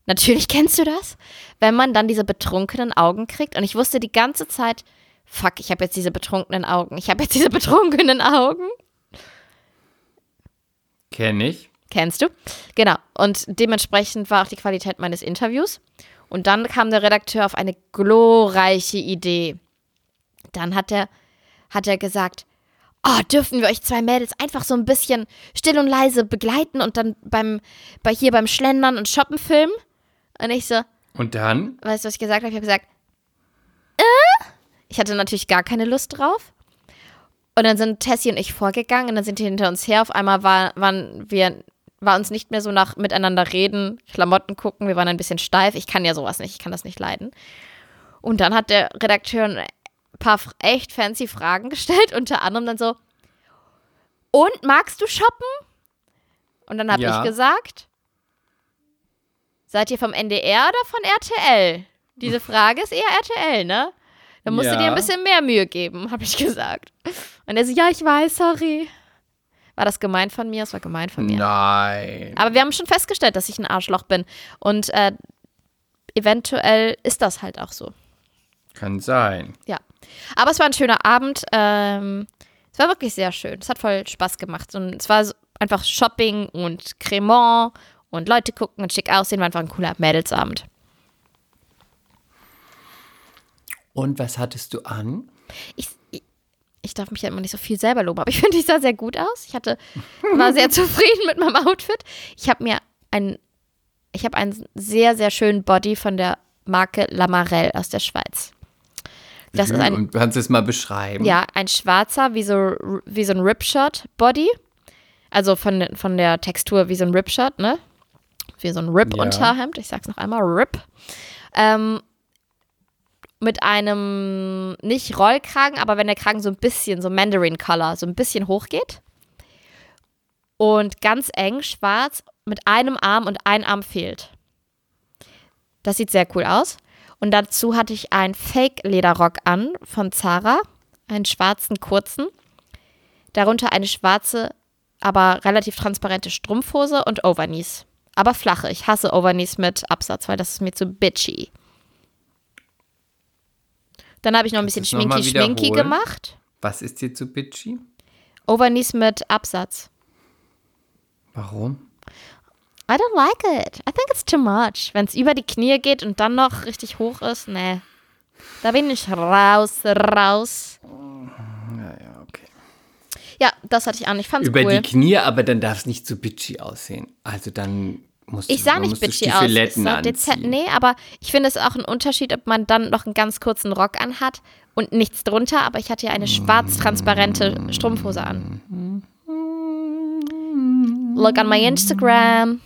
Natürlich kennst du das, wenn man dann diese betrunkenen Augen kriegt. Und ich wusste die ganze Zeit, fuck, ich habe jetzt diese betrunkenen Augen. Ich habe jetzt diese betrunkenen Augen. Kenne ich. Kennst du? Genau. Und dementsprechend war auch die Qualität meines Interviews. Und dann kam der Redakteur auf eine glorreiche Idee. Dann hat er, hat er gesagt, oh, dürfen wir euch zwei Mädels einfach so ein bisschen still und leise begleiten und dann beim, bei hier beim Schlendern und Shoppen filmen? Und ich so, Und dann? weißt du, was ich gesagt habe? Ich habe gesagt? Ich hatte natürlich gar keine Lust drauf. Und dann sind Tessie und ich vorgegangen und dann sind die hinter uns her. Auf einmal war, waren wir, war uns nicht mehr so nach miteinander reden, Klamotten gucken. Wir waren ein bisschen steif. Ich kann ja sowas nicht, ich kann das nicht leiden. Und dann hat der Redakteur ein paar echt fancy Fragen gestellt, unter anderem dann so, und magst du shoppen? Und dann habe Ja. ich gesagt, seid ihr vom NDR oder von RTL? Diese Frage ist eher RTL, ne? Da musst du dir Ja. ein bisschen mehr Mühe geben, habe ich gesagt. Und er so, ja, ich weiß, sorry. War das gemein von mir? Es war gemein von mir. Nein. Aber wir haben schon festgestellt, dass ich ein Arschloch bin. Und äh, eventuell ist das halt auch so. Kann sein. Ja. Aber es war ein schöner Abend. Ähm, es war wirklich sehr schön. Es hat voll Spaß gemacht. Und es war einfach Shopping und Cremant und Leute gucken und schick aussehen. War einfach ein cooler Mädelsabend. Und was hattest du an? Ich, ich, ich darf mich ja immer nicht so viel selber loben, aber ich finde, ich sah sehr gut aus. Ich hatte, war sehr zufrieden mit meinem Outfit. Ich habe mir ein, ich habe einen sehr, sehr schönen Body von der Marke Lamarelle aus der Schweiz. Das ist ein, Und kannst du es mal beschreiben? ja, ein schwarzer, wie so, wie so ein Ripshot-Body. Also von, der- von der Textur wie so ein Ripshot, ne? Wie so ein Rip-Unterhemd. Ich sag's noch einmal, Rip. Ähm, mit einem, nicht Rollkragen, aber wenn der Kragen so ein bisschen, so Mandarin-Color, so ein bisschen hochgeht. Und ganz eng, schwarz, mit einem Arm und ein Arm fehlt. Das sieht sehr cool aus. Und dazu hatte ich einen Fake-Lederrock an von Zara, einen schwarzen kurzen. Darunter eine schwarze, aber relativ transparente Strumpfhose und Overknees. Aber flache. Ich hasse Overknees mit Absatz, weil das ist mir zu bitchy. Dann habe ich noch ein bisschen Schminky-Schminky wiederholen? gemacht. Was ist dir zu bitchy? Overknees mit Absatz. Warum? I don't like it. I think it's too much. Wenn es über die Knie geht und dann noch richtig hoch ist, nee. Da bin ich raus, raus. Naja, okay. Ja, das hatte ich an. Ich fand's Über cool. die Knie, aber dann darf es nicht zu bitchy aussehen. Also dann musst Ich sah nicht bitchy aus. Stiefeletten sah dezent, nee, aber ich finde es auch ein Unterschied, ob man dann noch einen ganz kurzen Rock anhat und nichts drunter, aber ich hatte ja eine schwarz-transparente Strumpfhose an. Look on my Instagram.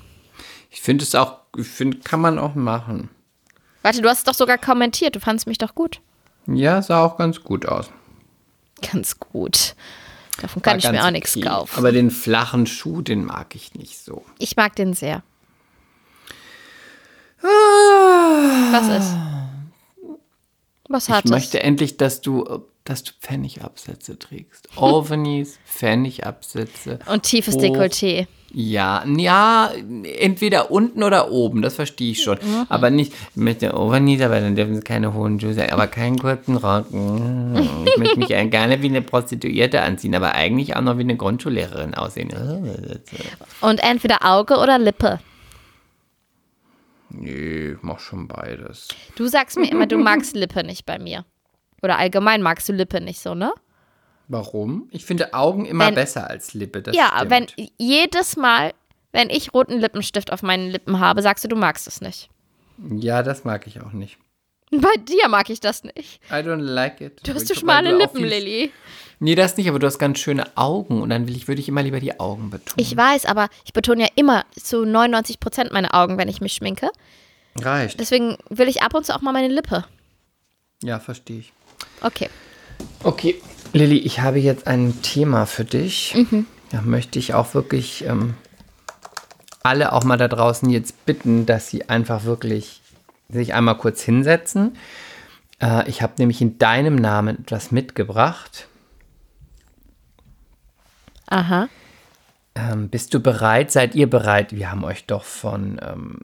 Ich finde es auch, ich finde, kann man auch machen. Warte, du hast es doch sogar kommentiert. Du fandest mich doch gut. Ja, sah auch ganz gut aus. Ganz gut. Davon kann War ich mir auch nichts okay. kaufen. Aber den flachen Schuh, den mag ich nicht so. ich mag den sehr. Was ist? Was hat ich möchte endlich, dass du, dass du Pfennigabsätze trägst. Overknees, Pfennigabsätze. Und tiefes hoch. Dekolleté. Ja, ja, entweder unten oder oben, das verstehe ich schon. Mhm. Aber nicht mit der Overknees, aber dann dürfen sie keine hohen Schuhe sein, aber keinen kurzen Rock. Mm, Ich möchte mich gerne wie eine Prostituierte anziehen, aber eigentlich auch noch wie eine Grundschullehrerin aussehen. Und entweder Auge oder Lippe. Nee, mach schon beides. Du sagst mir immer, du magst Lippe nicht bei mir. Oder allgemein magst du Lippe nicht so, ne? Warum? Ich finde Augen immer Wenn- besser als Lippe. Das ja, stimmt. wenn jedes Mal, wenn ich roten Lippenstift auf meinen Lippen habe, sagst du, du magst es nicht. Ja, das mag ich auch nicht. Bei dir mag ich das nicht. I don't like it. Du hast Ich- so schmale du auch Lippen, Lilly. Nee, das nicht, aber du hast ganz schöne Augen und dann will ich, würde ich immer lieber die Augen betonen. Ich weiß, aber ich betone ja immer zu 99 Prozent meine Augen, wenn ich mich schminke. Reicht. Deswegen will ich ab und zu auch mal meine Lippe. Ja, verstehe ich. Okay. Okay. Lilly, ich habe jetzt ein Thema für dich. Da möchte ich auch wirklich ähm, alle auch mal da draußen jetzt bitten, dass sie einfach wirklich sich einmal kurz hinsetzen. Äh, ich habe nämlich in deinem Namen etwas mitgebracht. Aha. Ähm, bist du bereit? Seid ihr bereit? Wir haben euch doch von ähm,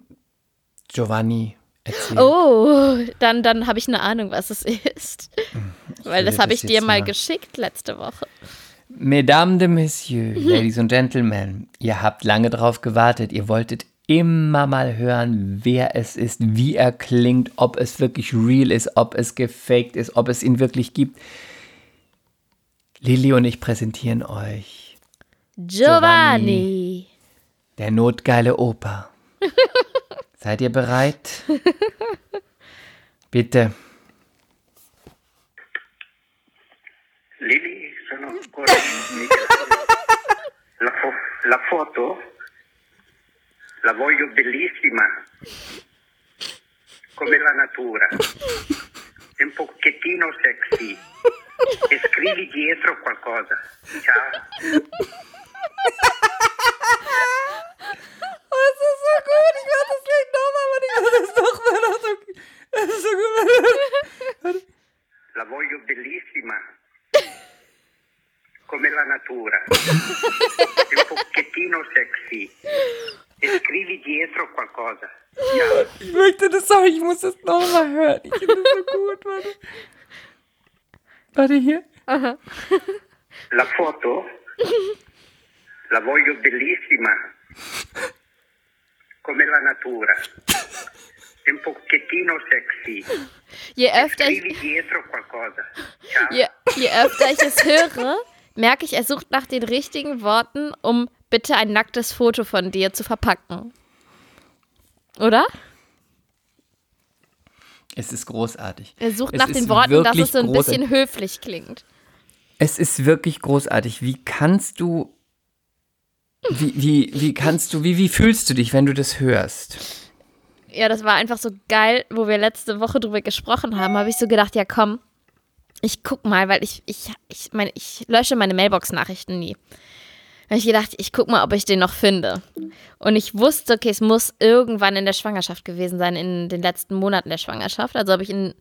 Giovanni erzählt. Oh, dann, dann habe ich eine Ahnung, was es ist. Weil das habe ich dir mal mal. geschickt letzte Woche. Mesdames de Messieurs, Ladies und Gentlemen, ihr habt lange drauf gewartet. Ihr wolltet immer mal hören, wer es ist, wie er klingt, ob es wirklich real ist, ob es gefaked ist, ob es ihn wirklich gibt. Lilly und ich präsentieren euch Giovanni. der notgeile Opa. Seid ihr bereit? Bitte. Lili, sono ancora in la, fo- la foto la voglio bellissima, come la natura, e un pochettino sexy. E scrivi dietro qualcosa. Ciao. La voglio bellissima, come la natura, e un pochettino sexy. E scrivi dietro qualcosa. Ciao. Ich möchte das, sorry, ich muss das nochmal hören. Ich finde das so gut, warte. Warte hier. La foto la voglio bellissima, come la natura, un pochettino sexy. Je öfter ich, je, je öfter ich es höre, merke ich, er sucht nach den richtigen Worten, um bitte ein nacktes Foto von dir zu verpacken. Oder? Es ist großartig. Er sucht Es nach den Worten, dass es so ein großartig. bisschen höflich klingt. Es ist wirklich großartig. Wie kannst du. Wie, wie, wie kannst du, wie, wie fühlst du dich, wenn du das hörst? Ja, das war einfach so geil, wo wir letzte Woche drüber gesprochen haben, habe ich so gedacht, ja komm, ich guck mal, weil ich, ich, ich meine, ich lösche meine Mailbox-Nachrichten nie. Da habe ich gedacht, ich guck mal, ob ich den noch finde. Und ich wusste, okay, es muss irgendwann in der Schwangerschaft gewesen sein, in den letzten Monaten der Schwangerschaft. Also habe ich in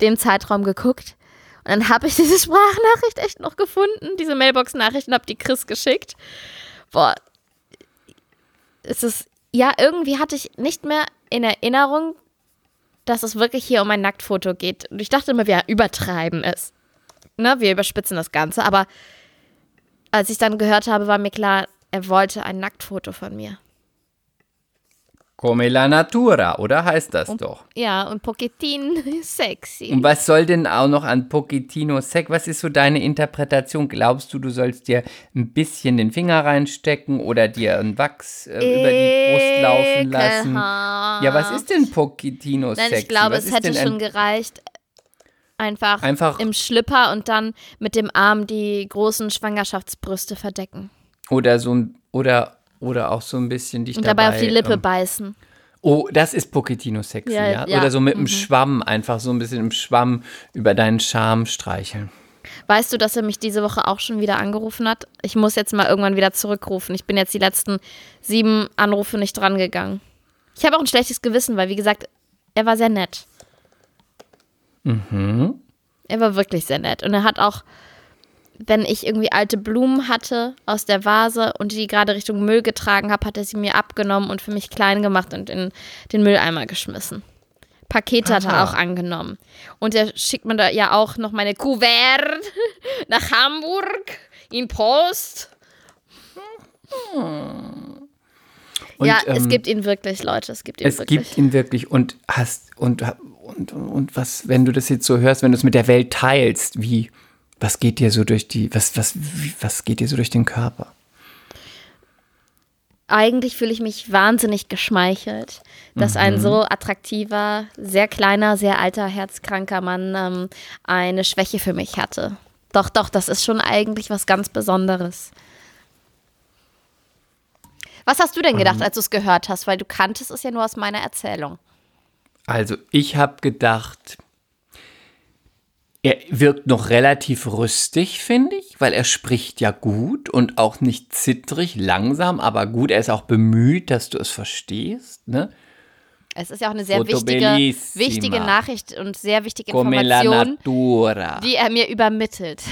dem Zeitraum geguckt. Und dann habe ich diese Sprachnachricht echt noch gefunden, diese Mailbox-Nachricht und habe die Chris geschickt. Boah, es ist, ja, irgendwie hatte ich nicht mehr in Erinnerung, dass es wirklich hier um ein Nacktfoto geht. Und ich dachte immer, wir übertreiben es. Ne, wir überspitzen das Ganze. Aber als ich dann gehört habe, war mir klar, er wollte ein Nacktfoto von mir. Come la natura, oder heißt das doch? Ja, und Pochetin sexy. Und was soll denn auch noch an Pochettino Sec? Was ist so deine Interpretation? Glaubst du, du sollst dir ein bisschen den Finger reinstecken oder dir ein Wachs äh, über die Brust laufen lassen? Ja, was ist denn Pochettino Nein, Sexy? ich glaube, was es hätte schon gereicht, einfach, Einfach- im Schlipper und dann mit dem Arm die großen Schwangerschaftsbrüste verdecken. Oder so ein, oder, oder auch so ein bisschen dich Und dabei, dabei auf die Lippe ähm, beißen. Oh, das ist Pochettino sexy, Ja, ja? ja, Oder so mit mhm. dem Schwamm, einfach so ein bisschen im Schwamm über deinen Charme streicheln. Weißt du, dass er mich diese Woche auch schon wieder angerufen hat? Ich muss jetzt mal irgendwann wieder zurückrufen. Ich bin jetzt die letzten sieben Anrufe nicht drangegangen. Ich habe auch ein schlechtes Gewissen, weil, wie gesagt, er war sehr nett. Mhm. Er war wirklich sehr nett. Und er hat auch, wenn ich irgendwie alte Blumen hatte aus der Vase und die gerade Richtung Müll getragen habe, hat er sie mir abgenommen und für mich klein gemacht und in den Mülleimer geschmissen. Pakete hat er Aha. auch angenommen. Und er schickt mir da ja auch noch meine Kuvert nach Hamburg in Post. Und, ja, es ähm, gibt ihn wirklich, Leute, es gibt ihn Es wirklich. gibt ihn wirklich und hast und, und, und was, wenn du das jetzt so hörst, wenn du es mit der Welt teilst, wie, was geht dir so durch die, was, was, was geht dir so durch den Körper? eigentlich fühle ich mich wahnsinnig geschmeichelt, dass ein so attraktiver, sehr kleiner, sehr alter, herzkranker Mann ähm, eine Schwäche für mich hatte. Doch, doch, das ist schon eigentlich was ganz Besonderes. Was hast du denn gedacht, als du es gehört hast? Weil du kanntest es ja nur aus meiner Erzählung. Also ich habe gedacht, Er wirkt noch relativ rüstig, finde ich, weil er spricht ja gut und auch nicht zittrig, langsam, aber gut. Er ist auch bemüht, dass du es verstehst. Ne? Es ist ja auch eine sehr wichtige, wichtige Nachricht und sehr wichtige Information, die er mir übermittelt.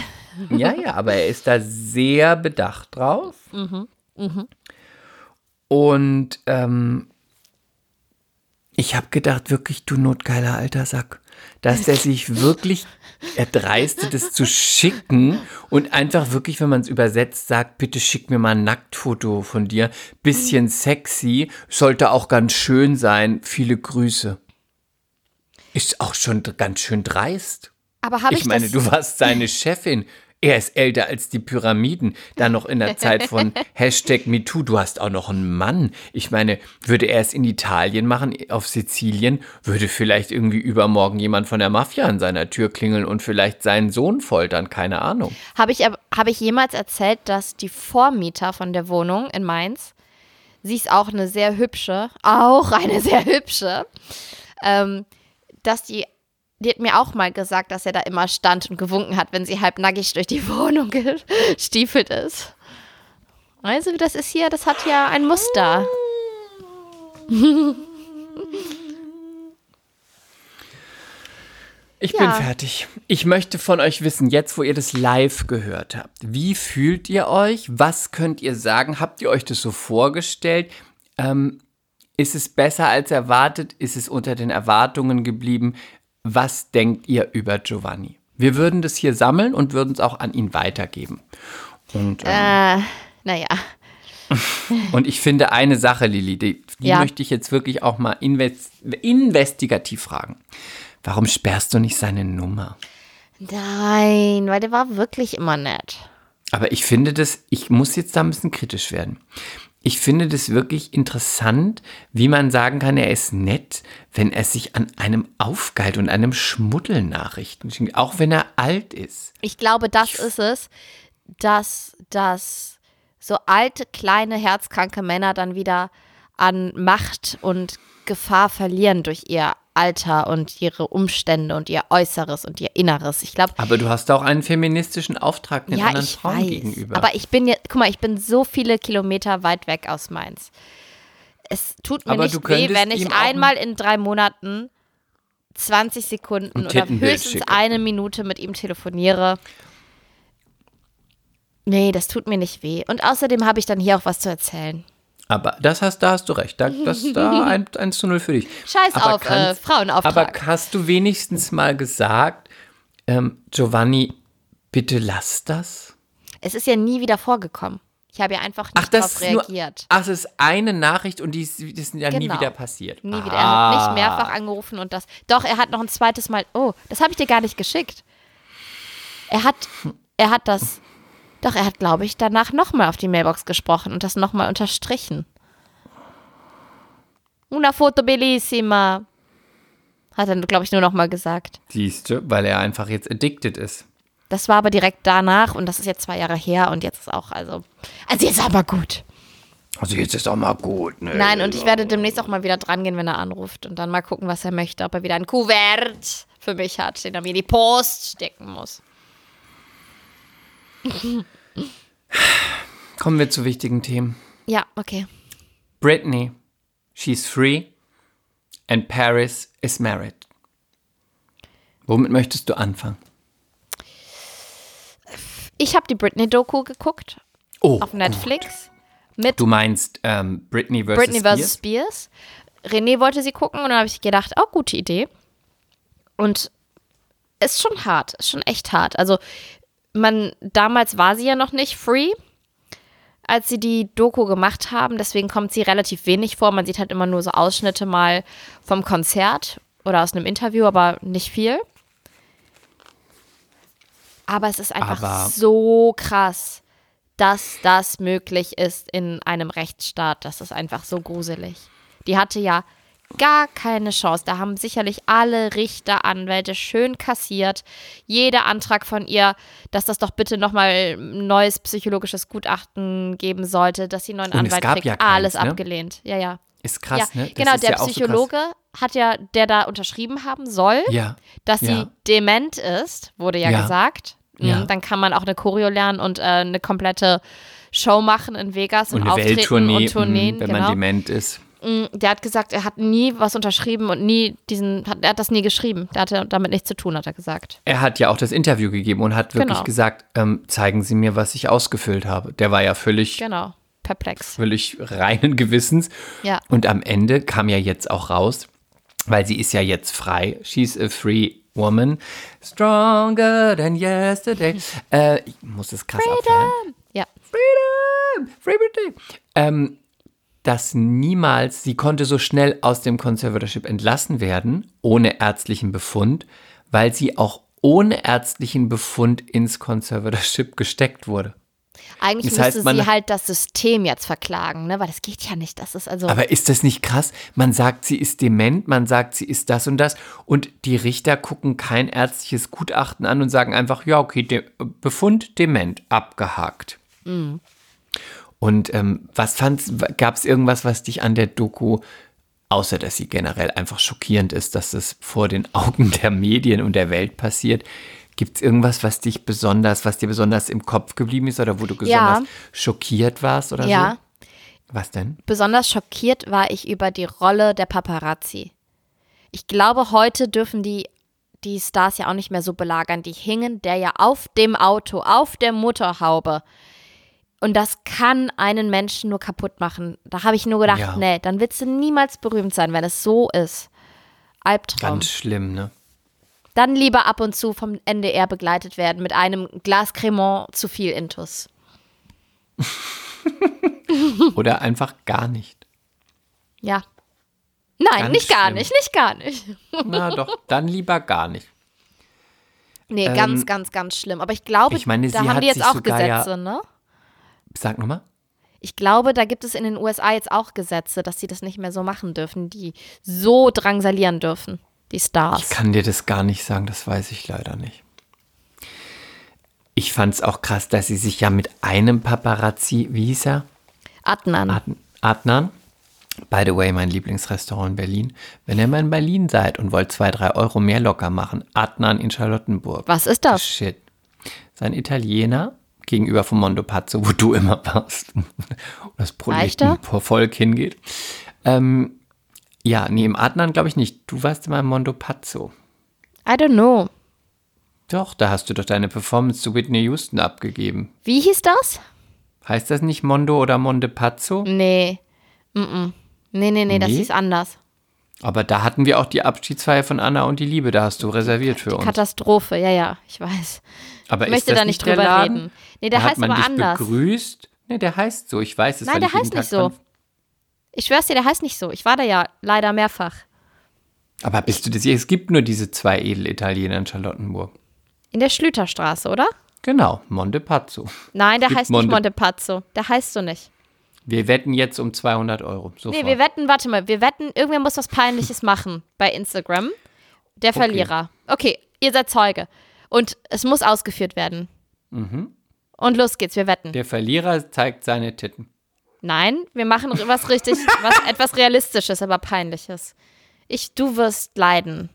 Ja, ja, aber er ist da sehr bedacht drauf. Mhm, Und ähm, ich habe gedacht, wirklich, du notgeiler alter Sack, dass er sich wirklich erdreistet, es zu schicken und einfach wirklich, wenn man es übersetzt, sagt, bitte schick mir mal ein Nacktfoto von dir. Bisschen sexy, sollte auch ganz schön sein. Viele Grüße. Ist auch schon ganz schön dreist. Aber habe ich, Ich meine, das, du warst seine Chefin. Er ist älter als die Pyramiden. Dann noch in der Zeit von Hashtag MeToo. Du hast auch noch einen Mann. Ich meine, würde er es in Italien machen, auf Sizilien, würde vielleicht irgendwie übermorgen jemand von der Mafia an seiner Tür klingeln und vielleicht seinen Sohn foltern. Keine Ahnung. habe ich, ab- habe ich jemals erzählt, dass die Vormieter von der Wohnung in Mainz, sie ist auch eine sehr hübsche, auch eine sehr hübsche, ähm, dass die, die hat mir auch mal gesagt, dass er da immer stand und gewunken hat, wenn sie halb nackig durch die Wohnung gestiefelt ist. Also, das ist hier, das hat ja ein Muster. Ich Ja. bin fertig. Ich möchte von euch wissen, jetzt wo ihr das live gehört habt, wie fühlt ihr euch? Was könnt ihr sagen? Habt ihr euch das so vorgestellt? Ähm, ist es besser als erwartet? Ist es unter den Erwartungen geblieben? Was denkt ihr über Giovanni? Wir würden das hier sammeln und würden es auch an ihn weitergeben. Und, ähm, Äh, naja. und ich finde eine Sache, Lili, die, die Ja. möchte ich jetzt wirklich auch mal invest investigativ fragen. Warum sperrst du nicht seine Nummer? Nein, weil der war wirklich immer nett. Aber ich finde das, ich muss jetzt da ein bisschen kritisch werden. Ich finde das wirklich interessant, wie man sagen kann, er ist nett, wenn er sich an einem aufgeilt und einem Schmuddelnachrichten schickt, auch wenn er alt ist. Ich glaube, das ist es, dass, dass so alte, kleine, herzkranke Männer dann wieder an Macht und Gefahr verlieren durch ihr Alter und ihre Umstände und ihr Äußeres und ihr Inneres. Ich glaube, Aber du hast auch einen feministischen Auftrag den ja, anderen Frauen weiß. gegenüber. Aber ich bin jetzt, guck mal, ich bin so viele Kilometer weit weg aus Mainz. Es tut mir Aber nicht weh, wenn ich einmal in drei Monaten 20 Sekunden oder höchstens schicke. eine Minute mit ihm telefoniere. Nee, das tut mir nicht weh. Und außerdem habe ich dann hier auch was zu erzählen. Aber das hast, da hast du recht. Da, das da ein, 1 zu 0 für dich. Scheiß Aber auf äh, kannst- Frauenauftrag. Aber hast du wenigstens mal gesagt, ähm, Giovanni, bitte lass das? es ist ja nie wieder vorgekommen. Ich habe ja einfach nicht Ach, das darauf ist nur, reagiert. ach, es ist eine Nachricht und die ist, die ist ja nie Genau. wieder passiert. Nie wieder. Er hat Ah. nicht mehrfach angerufen und das. Doch, er hat noch ein zweites Mal. Oh, das habe ich dir gar nicht geschickt. Er hat, er hat das. Doch, er hat, glaube ich, danach nochmal auf die Mailbox gesprochen und das nochmal unterstrichen. Una foto bellissima. Hat er, glaube ich, nur nochmal gesagt. Siehst du, weil er einfach jetzt addicted ist. Das war aber direkt danach und das ist jetzt zwei Jahre her und jetzt ist auch, also. Also jetzt aber gut. Also jetzt ist auch mal gut, ne? Nein, und ich werde demnächst auch mal wieder dran gehen, wenn er anruft und dann mal gucken, was er möchte, ob er wieder ein Kuvert für mich hat, den er mir in die Post stecken muss. Kommen wir zu wichtigen Themen. Ja, okay. Britney, she's free and Paris is married. Womit möchtest du anfangen? Ich habe die Britney-Doku geguckt Oh, auf Netflix mit du meinst ähm, Britney vs. Britney vs. Spears? Spears. René wollte sie gucken und dann habe ich gedacht, oh, gute Idee. Und ist schon hart, ist schon echt hart. Also, man, damals war sie ja noch nicht free, als sie die Doku gemacht haben. Deswegen kommt sie relativ wenig vor. Man sieht halt immer nur so Ausschnitte mal vom Konzert oder aus einem Interview, aber nicht viel. Aber es ist einfach Aber- so krass, dass das möglich ist in einem Rechtsstaat. Das ist einfach so gruselig. Die hatte ja gar keine Chance. Da haben sicherlich alle Richter, Anwälte schön kassiert. Jeder Antrag von ihr, dass das doch bitte nochmal ein neues psychologisches Gutachten geben sollte, dass sie einen neuen Anwalt gab kriegt. ja keins, alles ne? abgelehnt. Ja, ja. Ist krass, ja, ne? Das genau, der ja auch so. Psychologe hat ja, der da unterschrieben haben soll, dass sie dement ist, wurde ja, gesagt. Mhm. Dann kann man auch eine Choreo lernen und äh, eine komplette Show machen in Vegas und, Und eine auftreten Welttournee, und Tourneen. mh, wenn genau. man dement ist. Mm, Der hat gesagt, er hat nie was unterschrieben und nie diesen, hat, er hat das nie geschrieben. Der hatte damit nichts zu tun, hat er gesagt. Er hat ja auch das Interview gegeben und hat wirklich Genau. gesagt, ähm, zeigen Sie mir, was ich ausgefüllt habe. Der war ja völlig, Genau, perplex. völlig reinen Gewissens. Ja. Und am Ende kam ja jetzt auch raus, weil sie ist ja jetzt frei. She's a free woman. Stronger than yesterday. Äh, ich muss es krass abfeiern. Ja, Freedom! Freedom! Ähm, dass niemals, sie konnte so schnell aus dem Conservatorship entlassen werden, ohne ärztlichen Befund, weil sie auch ohne ärztlichen Befund ins Conservatorship gesteckt wurde. eigentlich Das müsste heißt, sie halt das System jetzt verklagen, ne? Weil das geht ja nicht. Das ist also. Aber ist das nicht krass? Man sagt, sie ist dement, man sagt, sie ist das und das und die Richter gucken kein ärztliches Gutachten an und sagen einfach, ja, okay, de Befund dement, abgehakt. Und ähm, was fandst, gab es irgendwas, was dich an der Doku, außer dass sie generell einfach schockierend ist, dass das vor den Augen der Medien und der Welt passiert, gibt es irgendwas, was dich besonders, was dir besonders im Kopf geblieben ist oder wo du Ja. besonders schockiert warst oder ja, so? Was denn? besonders schockiert war ich über die Rolle der Paparazzi. Ich glaube, heute dürfen die, die Stars ja auch nicht mehr so belagern. Die hingen der ja auf dem Auto, auf der Motorhaube. Und das kann einen Menschen nur kaputt machen. Da habe ich nur gedacht, Ja. nee, dann willst du niemals berühmt sein, wenn es so ist. Albtraum. Ganz schlimm, ne? Dann lieber ab und zu vom NDR begleitet werden mit einem Glas Cremant zu viel Intus. Oder einfach gar nicht. Ja. Nein, Ganz nicht gar schlimm. nicht, nicht gar nicht. Na doch, dann lieber gar nicht. Nee, Ähm, ganz, ganz, ganz schlimm. Aber ich glaube, ich meine, da haben die jetzt auch sogar ja- Gesetze, ne? Sag nochmal. Ich glaube, da gibt es in den USA jetzt auch Gesetze, dass sie das nicht mehr so machen dürfen, die so drangsalieren dürfen, die Stars. Ich kann dir das gar nicht sagen, das weiß ich leider nicht. Ich fand es auch krass, dass sie sich ja mit einem Paparazzi, wie hieß er? Adnan. Ad- Adnan. By the way, mein Lieblingsrestaurant in Berlin. Wenn ihr mal in Berlin seid und wollt zwei, drei Euro mehr locker machen, Adnan in Charlottenburg. Was ist das? Shit. Sein Italiener gegenüber vom Mondo Pazzo, wo du immer warst. wo das Reicht er? Volk hingeht. Ähm, ja, nee, im Adnan glaube ich nicht. Du warst immer im Mondo Pazzo. I don't know. Doch, da hast du doch deine Performance zu Whitney Houston abgegeben. Wie hieß das? Heißt das nicht Mondo oder Monde Pazzo? Nee. Mm -mm. Nee, nee, nee, das Nee? hieß anders. Aber da hatten wir auch die Abschiedsfeier von Anna und die Liebe. Da hast du reserviert für uns. Katastrophe, ja, ja, ich weiß. Aber Ich möchte da nicht drüber Laden? reden. Nee, Da der hat heißt man aber dich anders. begrüßt. Nee, der heißt so. Ich weiß es. Nein, weil der heißt nicht so. Ich schwör's dir, der heißt nicht so. Ich war da ja leider mehrfach. Aber bist du das? Es gibt nur diese zwei Edelitaliener in Charlottenburg. In der Schlüterstraße, oder? Genau, Monte Pazzo. Nein, der heißt nicht Monte- Montepazzo. Der heißt so nicht. Wir wetten jetzt um 200 Euro. Sofort. Nee, wir wetten, warte mal, wir wetten, irgendwer muss was Peinliches machen bei Instagram. Der Verlierer. Okay, ihr seid Zeuge. Und es muss ausgeführt werden. Und los geht's, wir wetten. Der Verlierer zeigt seine Titten. Nein, wir machen was richtig, was etwas Realistisches, aber Peinliches. Ich, du wirst leiden.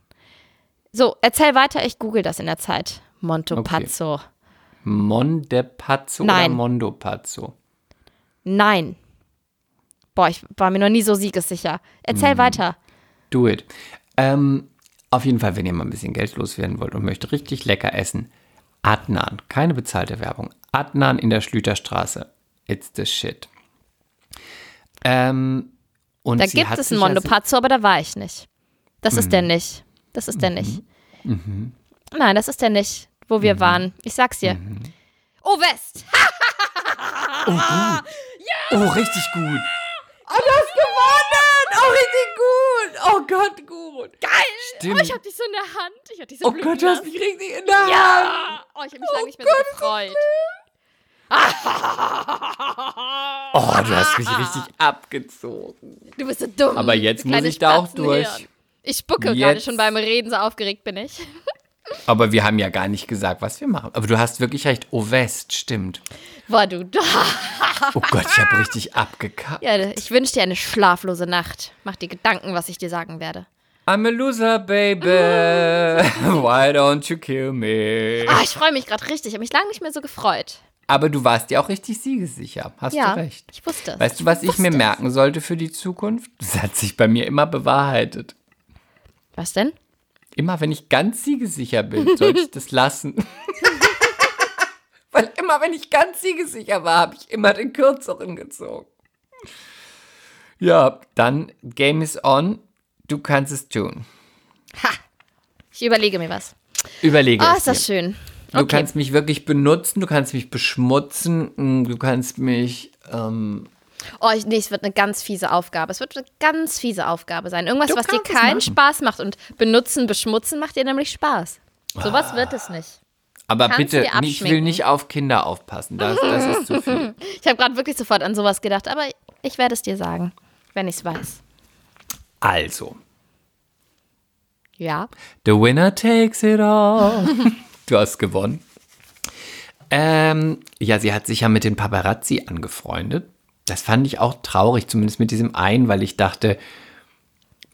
So, erzähl weiter, ich google das in der Zeit. Montopazzo. Monde Pazzo Nein. oder Mondo Pazzo? Nein. Boah, ich war mir noch nie so siegessicher. Erzähl weiter. Do it. Ähm, auf jeden Fall, wenn ihr mal ein bisschen Geld loswerden wollt und möchtet richtig lecker essen, Adnan, keine bezahlte Werbung. Adnan in der Schlüterstraße. It's the shit. Ähm, und Da gibt es einen ja Montopazzo, aber da war ich nicht. Das ist der Mhm. nicht. Das ist der nicht. Nein, das ist der nicht, wo Mhm. wir waren. Ich sag's dir. Oh, West! Oh, richtig gut. Oh, du hast gewonnen! Oh, richtig gut! Oh Gott, gut! Geil! Stimmt. Oh, ich hab dich so in der Hand. Ich hab dich so Oh Gott, du hast mich richtig in der Hand. Ja! Oh, ich hab mich lange nicht mehr so gefreut. Oh, du hast mich richtig abgezogen. Du bist so dumm. Aber jetzt muss ich da auch durch. Ich spucke gerade Jetzt- schon beim Reden, so aufgeregt bin ich. Aber wir haben ja gar nicht gesagt, was wir machen. Aber du hast wirklich recht. Ovest, stimmt. Boah, du. Oh Gott, ich habe richtig abgekackt. Ja, ich wünsche dir eine schlaflose Nacht. Mach dir Gedanken, was ich dir sagen werde. I'm a loser, baby. Why don't you kill me? Ah, ich freue mich gerade richtig. Ich habe mich lange nicht mehr so gefreut. Aber du warst ja auch richtig siegessicher. Hast Ja, du recht. ich wusste es. Weißt du, was ich wusste mir merken sollte für die Zukunft? Das hat sich bei mir immer bewahrheitet. Was denn? Immer wenn ich ganz siegessicher bin, sollte ich das lassen. Weil immer wenn ich ganz siegessicher war, habe ich immer den kürzeren gezogen. Ja, dann Game is on. Du kannst es tun. Ha! Ich überlege mir was. Überlege es ist das dir. schön. Du Okay. kannst mich wirklich benutzen, du kannst mich beschmutzen, mm, du kannst mich. Ähm, Oh, ich, nee, es wird eine ganz fiese Aufgabe. Es wird eine ganz fiese Aufgabe sein. Irgendwas, Du was dir keinen. Spaß macht. Und benutzen, beschmutzen macht dir nämlich Spaß. Sowas wird es nicht. aber Kannst bitte, ich will nicht auf Kinder aufpassen. Das, das ist zu viel. Ich habe gerade wirklich sofort an sowas gedacht, aber ich werde es dir sagen, wenn ich es weiß. Also, Ja. the winner takes it all. du hast gewonnen. Ähm, ja, sie hat sich ja mit den Paparazzi angefreundet. Das fand ich auch traurig, zumindest mit diesem einen, weil ich dachte,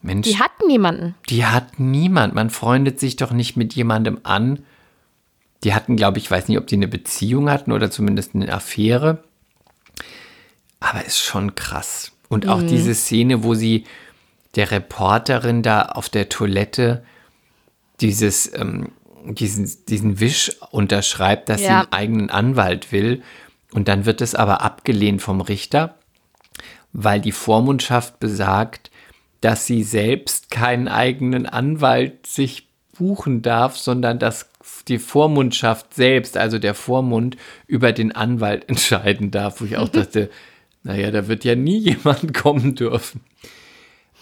Mensch, Die hatten niemanden. Die hat niemand. Man freundet sich doch nicht mit jemandem an. Die hatten, glaube ich, weiß nicht, ob die eine Beziehung hatten oder zumindest eine Affäre. Aber ist schon krass. Und auch diese Szene, wo sie der Reporterin da auf der Toilette dieses, ähm, diesen, diesen Wisch unterschreibt, dass sie Ja. einen eigenen Anwalt will. Und dann wird es aber abgelehnt vom Richter weil die Vormundschaft besagt, dass sie selbst keinen eigenen Anwalt sich buchen darf, sondern dass die Vormundschaft selbst, also der Vormund, über den Anwalt entscheiden darf. Wo ich auch dachte, naja, da wird ja nie jemand kommen dürfen.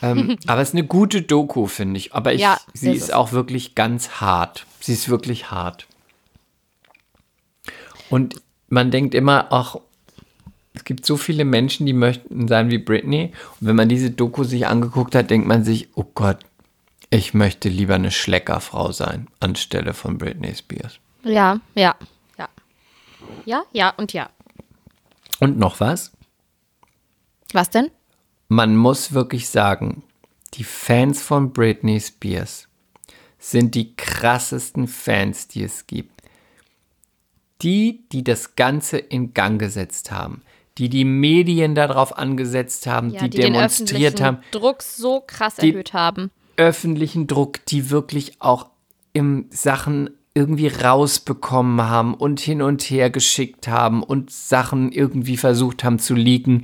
ähm, aber es ist eine gute Doku, finde ich. Aber ich, Ja, sie ist ist auch wirklich ganz hart. Sie ist wirklich hart. Und man denkt immer, ach, es gibt so viele Menschen, die möchten sein wie Britney. Und wenn man diese Doku sich angeguckt hat, denkt man sich, oh Gott, ich möchte lieber eine Schleckerfrau sein, anstelle von Britney Spears. Ja, ja, ja. Ja, ja und ja. Und noch was? Was denn? Man muss wirklich sagen, die Fans von Britney Spears sind die krassesten Fans, die es gibt. Die, die das Ganze in Gang gesetzt haben, die die Medien darauf angesetzt haben, Ja, die, die, den demonstriert öffentlichen haben, Druck so krass Die- erhöht haben. öffentlichen Druck, die wirklich auch im Sachen irgendwie rausbekommen haben und hin und her geschickt haben und Sachen irgendwie versucht haben zu leaken.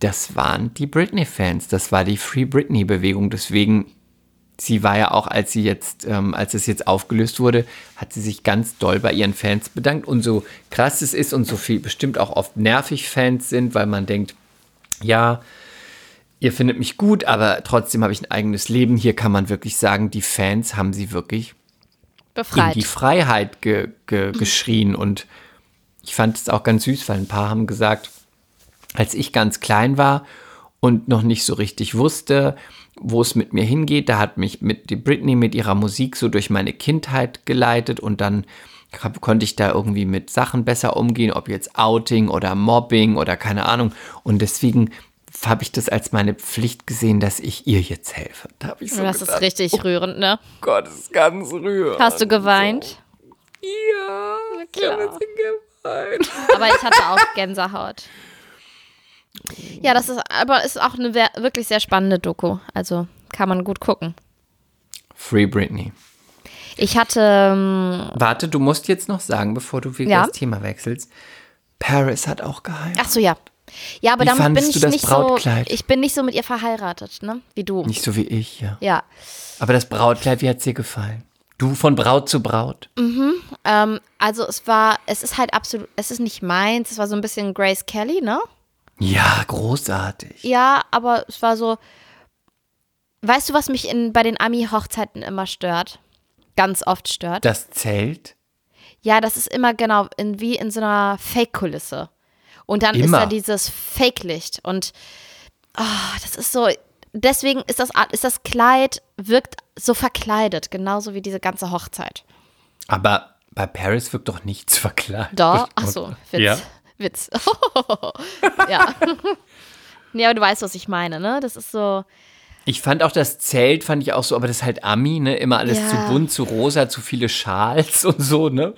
Das waren die Britney-Fans, das war die Free Britney-Bewegung. Deswegen, sie war ja auch, als sie jetzt, ähm, als es jetzt aufgelöst wurde, hat sie sich ganz doll bei ihren Fans bedankt. Und so krass es ist und so viel bestimmt auch oft nervig Fans sind, weil man denkt, ja, ihr findet mich gut, aber trotzdem habe ich ein eigenes Leben. Hier kann man wirklich sagen, die Fans haben sie wirklich Befreit. in die Freiheit ge ge geschrien. Und ich fand es auch ganz süß, weil ein paar haben gesagt, als ich ganz klein war und noch nicht so richtig wusste, wo es mit mir hingeht, da hat mich mit die Britney mit ihrer Musik so durch meine Kindheit geleitet und dann hab, konnte ich da irgendwie mit Sachen besser umgehen, ob jetzt Outing oder Mobbing oder keine Ahnung. Und deswegen habe ich das als meine Pflicht gesehen, dass ich ihr jetzt helfe. Da ich so das gedacht, ist richtig rührend, ne? Gott, das ist ganz rührend. Hast du geweint? Ja, ich habe jetzt geweint. Aber ich hatte auch Gänsehaut. Ja, das ist aber ist auch eine wirklich sehr spannende Doku. Also kann man gut gucken. Free Britney. Ich hatte, ähm, Warte, du musst jetzt noch sagen, bevor du wieder Ja. das Thema wechselst. Paris hat auch geheiratet. ach so ja, ja, aber Wie damit bin ich du das nicht Brautkleid? so, ich bin nicht so mit ihr verheiratet, ne? Wie du. Nicht so wie ich, ja. Ja, Aber das Brautkleid, wie hat dir gefallen? Du von Braut zu Braut. ähm, also es war, es ist halt absolut, es ist nicht meins. Es war so ein bisschen Grace Kelly, ne? Ja, großartig. Ja, aber es war so. Weißt du, was mich in, bei den Ami-Hochzeiten immer stört? Ganz oft stört. Das Zelt? Ja, das ist immer genau in, wie in so einer Fake-Kulisse. Und dann ist Immer. da dieses Fake-Licht. Und ah, das ist so. deswegen ist das, ist das Kleid, wirkt so verkleidet, genauso wie diese ganze Hochzeit. Aber bei Paris wirkt doch nichts verkleidet. Da, ach so, Witz. Ja. Witz. ja. nee, aber du weißt, was ich meine, ne? Das ist so, Ich fand auch das Zelt, fand ich auch so, aber das ist halt Ami, ne? Immer alles Ja. zu bunt, zu rosa, zu viele Schals und so, ne?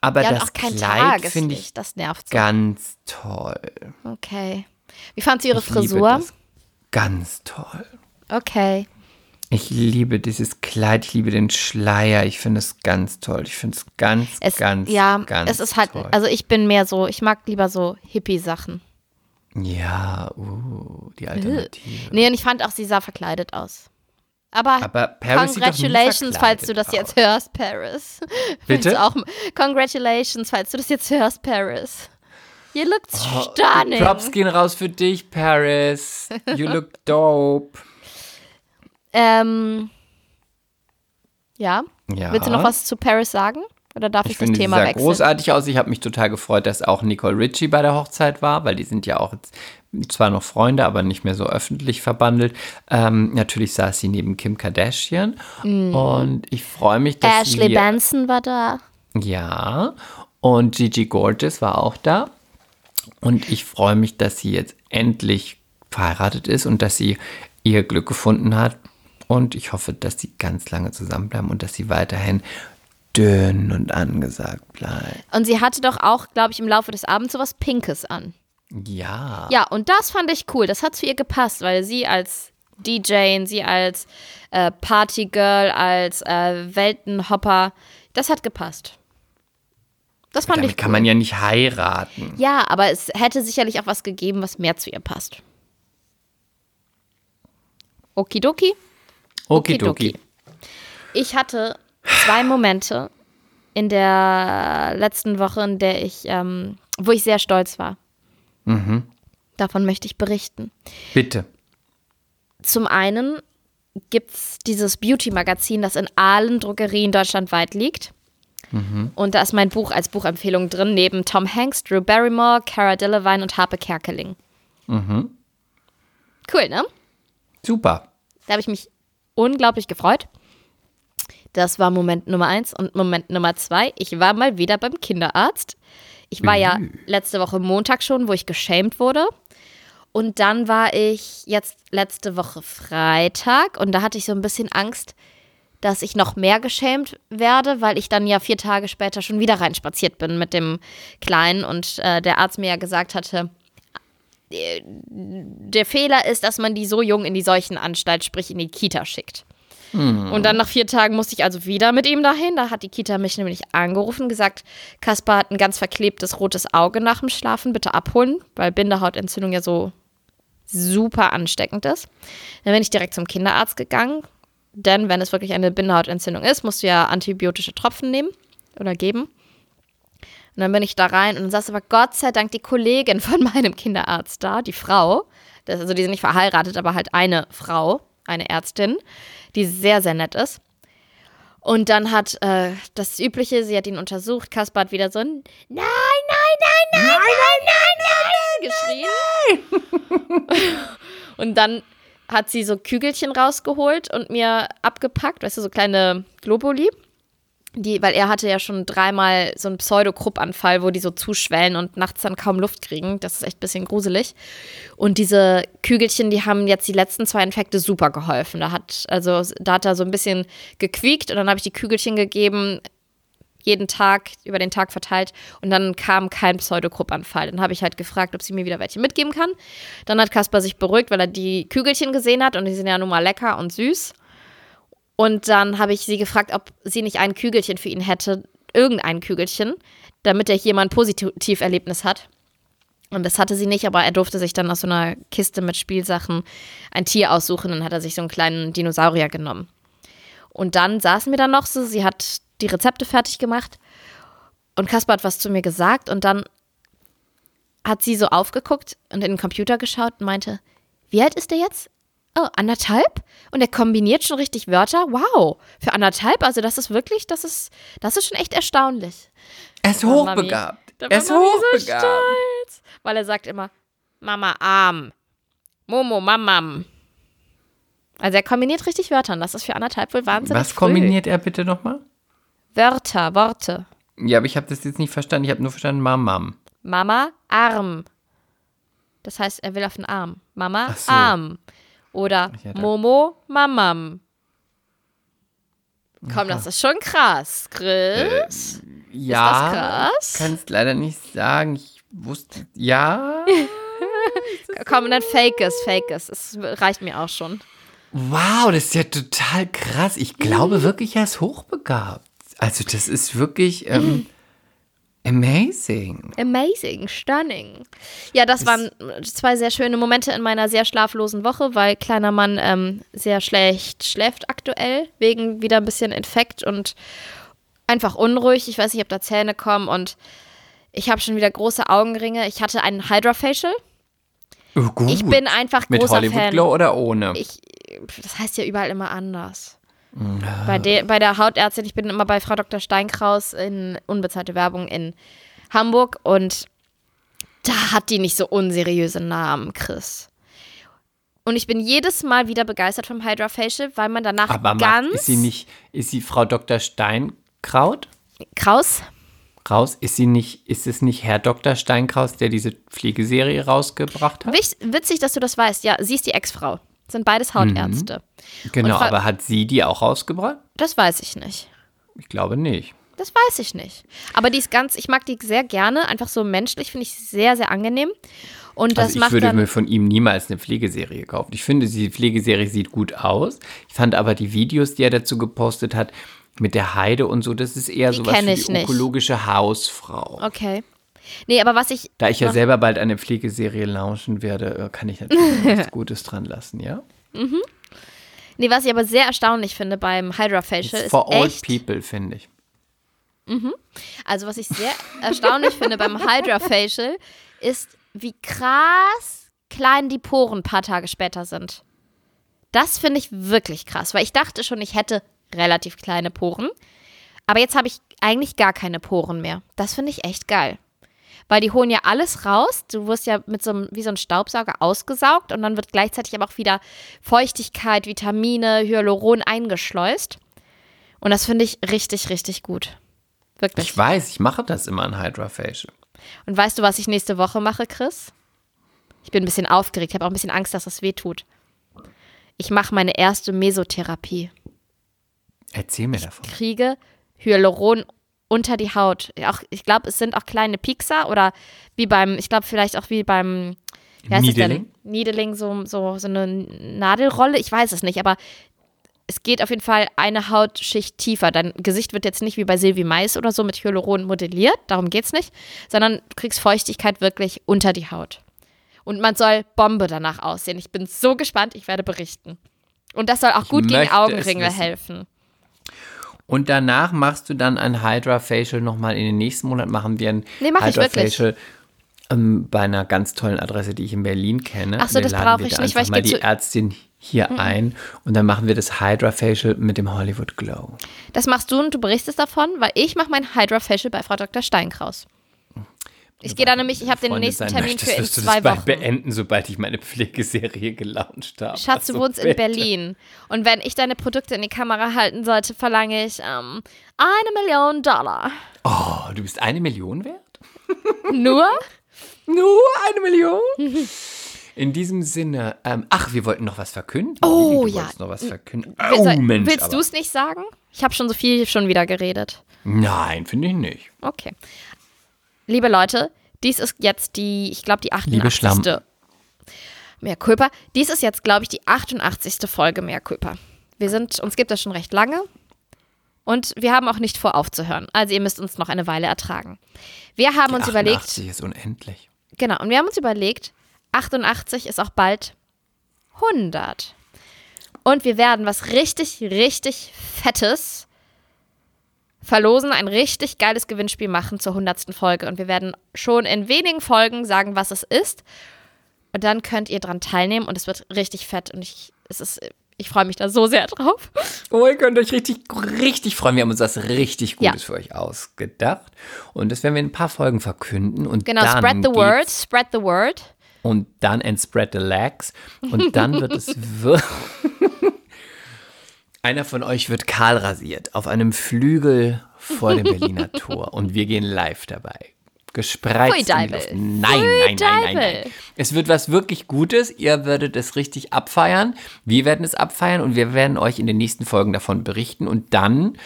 Aber ja, das Kleid finde ich das nervt so. ganz toll. Okay. Wie fandst du ihre Ich Frisur? Ganz toll. Okay. Ich liebe dieses Kleid, ich liebe den Schleier, ich finde es ganz toll. Ich finde es ganz, Es, ganz, ja, ganz es ist halt, toll. also ich bin mehr so, ich mag lieber so Hippie-Sachen. ja, uh, die Alternative. Nee, und ich fand auch, sie sah verkleidet aus. Aber, Aber Paris congratulations, falls du das jetzt hörst, Paris. Bitte? Auch, congratulations, falls du das jetzt hörst, Paris. You look stunning. Oh, Props gehen raus für dich, Paris. You look dope. Ähm, ja. Ja. Willst du noch was zu Paris sagen? Oder darf ich, Ich das finde, sie Thema sah wechseln? großartig aus. Ich habe mich total gefreut, dass auch Nicole Richie bei der Hochzeit war, weil die sind ja auch jetzt zwar noch Freunde, aber nicht mehr so öffentlich verbandelt. Ähm, natürlich saß sie neben Kim Kardashian und ich freue mich, dass Mm. Ashley sie Benson war da. ja und Gigi Gorgeous war auch da und ich freue mich, dass sie jetzt endlich verheiratet ist und dass sie ihr Glück gefunden hat und ich hoffe, dass sie ganz lange zusammenbleiben und dass sie weiterhin dünn und angesagt bleibt. Und sie hatte doch auch, glaube ich, im Laufe des Abends sowas Pinkes an. Ja. Ja, und das fand ich cool. Das hat zu ihr gepasst, weil sie als DJ, sie als äh, Partygirl, als äh, Weltenhopper, das hat gepasst. Das fand Damit ich cool. kann man ja nicht heiraten. ja, aber es hätte sicherlich auch was gegeben, was mehr zu ihr passt. Okidoki. Okidoki. Ich hatte zwei Momente in der letzten Woche, in der ich, ähm, wo ich sehr stolz war. Davon möchte ich berichten. Bitte. Zum einen gibt es dieses Beauty-Magazin, das in allen Drogerien deutschlandweit liegt. Und da ist mein Buch als Buchempfehlung drin, neben Tom Hanks, Drew Barrymore, Cara Delevingne und Harpe Kerkeling. Cool, ne? Super. Da habe ich mich unglaublich gefreut. Das war Moment Nummer eins. Und Moment Nummer zwei, ich war mal wieder beim Kinderarzt. Ich war ja letzte Woche Montag schon, wo ich geschämt wurde. Und dann war ich jetzt letzte Woche Freitag und da hatte ich so ein bisschen Angst, dass ich noch mehr geschämt werde, weil ich dann ja vier Tage später schon wieder reinspaziert bin mit dem Kleinen und äh, der Arzt mir ja gesagt hatte, der Fehler ist, dass man die so jung in die Seuchenanstalt, sprich in die Kita schickt. Und dann nach vier Tagen musste ich also wieder mit ihm dahin. Da hat die Kita mich nämlich angerufen, gesagt, Kaspar hat ein ganz verklebtes rotes Auge nach dem Schlafen, bitte abholen, weil Bindehautentzündung ja so super ansteckend ist. Dann bin ich direkt zum Kinderarzt gegangen, denn wenn es wirklich eine Bindehautentzündung ist, musst du ja antibiotische Tropfen nehmen oder geben. Und dann bin ich da rein und dann saß aber Gott sei Dank die Kollegin von meinem Kinderarzt da, die Frau. Das, also die sind nicht verheiratet, aber halt eine Frau, eine Ärztin, die sehr, sehr nett ist. Und dann hat äh, das Übliche, sie hat ihn untersucht, Kaspar hat wieder so ein Nein, nein, nein, nein, nein, nein, nein, nein, geschrien. und dann hat sie so Kügelchen rausgeholt und mir abgepackt, weißt du, so kleine Globuli. Die, weil er hatte ja schon dreimal so einen Pseudokruppanfall, wo die so zuschwellen und nachts dann kaum Luft kriegen. Das ist echt ein bisschen gruselig. Und diese Kügelchen, die haben jetzt die letzten zwei Infekte super geholfen. Da hat, also, da hat er so ein bisschen gequiekt und dann habe ich die Kügelchen gegeben, jeden Tag, über den Tag verteilt und dann kam kein Pseudokruppanfall. Dann habe ich halt gefragt, ob sie mir wieder welche mitgeben kann. Dann hat Kaspar sich beruhigt, weil er die Kügelchen gesehen hat und die sind ja nun mal lecker und süß. Und dann habe ich sie gefragt, ob sie nicht ein Kügelchen für ihn hätte, irgendein Kügelchen, damit er hier mal ein Positiverlebnis hat. Und das hatte sie nicht, aber er durfte sich dann aus so einer Kiste mit Spielsachen ein Tier aussuchen. Dann hat er sich so einen kleinen Dinosaurier genommen. Und dann saßen wir dann noch so, sie hat die Rezepte fertig gemacht und Kaspar hat was zu mir gesagt und dann hat sie so aufgeguckt und in den Computer geschaut und meinte, wie alt ist der jetzt? Oh, anderthalb? Und er kombiniert schon richtig Wörter? Wow, für anderthalb? Also das ist wirklich, das ist, das ist schon echt erstaunlich. Er ist Mami- hochbegabt. Er ist Mami so hochbegabt. stolz, weil er sagt immer, Mama arm, Momo Mamam. Also er kombiniert richtig Wörter und das ist für anderthalb wohl wahnsinnig Was früh. kombiniert er bitte nochmal? Wörter, Worte. Ja, aber ich habe das jetzt nicht verstanden. Ich habe nur verstanden Mamam. Mama, Arm. Das heißt, er will auf den Arm. Mama, so. Arm. Oder Momo, Mamam. Komm, das ist schon krass, Äh, Chris. Ja, krass? kann es leider nicht sagen. Ich wusste, ja. Komm, dann fake es, fake es. Es reicht mir auch schon. Wow, das ist ja total krass. Ich glaube wirklich, er ist hochbegabt. Also das ist wirklich ähm, amazing. Amazing, stunning. Ja, das waren zwei sehr schöne Momente in meiner sehr schlaflosen Woche, weil kleiner Mann ähm, sehr schlecht schläft aktuell, wegen wieder ein bisschen Infekt und einfach unruhig. Ich weiß nicht, ob da Zähne kommen und ich habe schon wieder große Augenringe. Ich hatte einen Hydra-Facial. Oh, gut. Ich bin einfach Mit großer Hollywood Fan. Glow oder ohne? Ich, das heißt ja überall immer anders. Bei, der, bei der Hautärztin, ich bin immer bei Frau Dr. Steinkraus in unbezahlte Werbung in Hamburg und da hat die nicht so unseriöse Namen, Chris. Und ich bin jedes Mal wieder begeistert vom Hydra Facial, weil man danach Aber ganz ist sie nicht, ist sie Frau Dr. Steinkraut? Kraus. Raus? Ist sie nicht, ist es nicht Herr Dr. Steinkraus, der diese Pflegeserie rausgebracht hat? Witzig, dass du das weißt. Ja, sie ist die Ex-Frau. Sind beides Hautärzte. Genau, Und Fra- aber hat sie die auch rausgebracht? Das weiß ich nicht. Ich glaube nicht. Das weiß ich nicht. Aber die ist ganz, ich mag die sehr gerne. Einfach so menschlich finde ich sehr, sehr angenehm. Und das Also ich würde mir von ihm niemals eine Pflegeserie kaufen. Ich finde, die Pflegeserie sieht gut aus. Ich fand aber die Videos, die er dazu gepostet hat, mit der Heide und so, das ist eher kenn für ich die ökologische Hausfrau. Okay. Nee, aber was ich. Da ich ja selber bald eine Pflegeserie launchen werde, äh, kann ich natürlich nichts Gutes dran lassen, ja? Nee, was ich aber sehr erstaunlich finde beim Hydra Facial ist. for old people, finde ich. Also, was ich sehr erstaunlich finde beim Hydra Facial ist, wie krass klein die Poren ein paar Tage später sind. Das finde ich wirklich krass, weil ich dachte schon, ich hätte relativ kleine Poren. Aber jetzt habe ich eigentlich gar keine Poren mehr. Das finde ich echt geil. Weil die holen ja alles raus. Du wirst ja mit so einem, wie so ein Staubsauger ausgesaugt und dann wird gleichzeitig aber auch wieder Feuchtigkeit, Vitamine, Hyaluron eingeschleust. Und das finde ich richtig, richtig gut. Wirklich. Ich weiß, ich mache das immer an Hydra Facial. Und weißt du, was ich nächste Woche mache, Chris? Ich bin ein bisschen aufgeregt, habe auch ein bisschen Angst, dass das weh tut. Ich mache meine erste Mesotherapie. Erzähl mir davon. Kriege Hyaluron unter die Haut. Auch, ich glaube, es sind auch kleine Piekser oder wie beim, ich glaube vielleicht auch wie beim wie heißt es Needling? denn? Needling, so, so, so eine Nadelrolle. Ich weiß es nicht, aber es geht auf jeden Fall eine Hautschicht tiefer. Dein Gesicht wird jetzt nicht wie bei Silvi Mais oder so mit Hyaluron modelliert, darum geht's nicht, sondern du kriegst Feuchtigkeit wirklich unter die Haut. Und man soll Bombe danach aussehen. Ich bin so gespannt, ich werde berichten. Und das soll auch gut gegen es Augenringe helfen. Und danach machst du dann ein Hydra Facial nochmal. In den nächsten Monat machen wir ein Nee, mach Hydra. Facial ähm, bei einer ganz tollen Adresse, die ich in Berlin kenne. Ach so, Wir das brauche ich da nicht, weil ich mal die Ärztin hier ein und dann machen wir das Hydra Facial mit dem Hollywood Glow. Das machst du und du berichtest davon, weil ich mache mein Hydra Facial bei Frau Dr. Steinkraus. Ich gehe da nämlich, ich habe den nächsten Termin möchtest, für in zwei Wochen. beenden, sobald ich meine Pflegeserie gelauncht habe. Schatz, du Also wohnst in bitte. Berlin. Und wenn ich deine Produkte in die Kamera halten sollte, verlange ich ähm, eine Million Dollar. Oh, du bist eine Million wert? Nur? Nur eine Million? In diesem Sinne, ähm, ach, wir wollten noch was verkünden. Oh, du ja. noch was verkünden. Will- Oh, soll- Mensch. Willst du es nicht sagen? Ich habe schon so viel schon wieder geredet. Nein, finde ich nicht. Okay. Liebe Leute, dies ist jetzt die, ich glaube, die 88. Liebe Schlampen. Mehr Culpa. Dies ist jetzt, glaube ich, die 88. Folge Mehr Culpa. Wir sind, uns gibt das schon recht lange. Und wir haben auch nicht vor aufzuhören. Also ihr müsst uns noch eine Weile ertragen. Wir haben uns überlegt, 88 ist unendlich. genau, und wir haben uns überlegt, 88 ist auch bald 100. Und wir werden was richtig, richtig Fettes verlosen, ein richtig geiles Gewinnspiel machen zur 100. Folge. Und wir werden schon in wenigen Folgen sagen, was es ist. Und dann könnt ihr dran teilnehmen und es wird richtig fett. Und ich, es ist, ich freue mich da so sehr drauf. Oh, ihr könnt euch richtig, richtig freuen. Wir haben uns das richtig Ja. Gutes für euch ausgedacht. Und das werden wir in ein paar Folgen verkünden. Und Genau, dann spread the word, spread the word. und dann and spread the legs und dann wird es wir Einer von euch wird kahl rasiert auf einem Flügel vor dem Berliner Tor und wir gehen live dabei. Gespreizt in die. Luft. Nein, nein, nein, nein, nein. Es wird was wirklich Gutes. Ihr werdet es richtig abfeiern. Wir werden es abfeiern und wir werden euch in den nächsten Folgen davon berichten. Und dann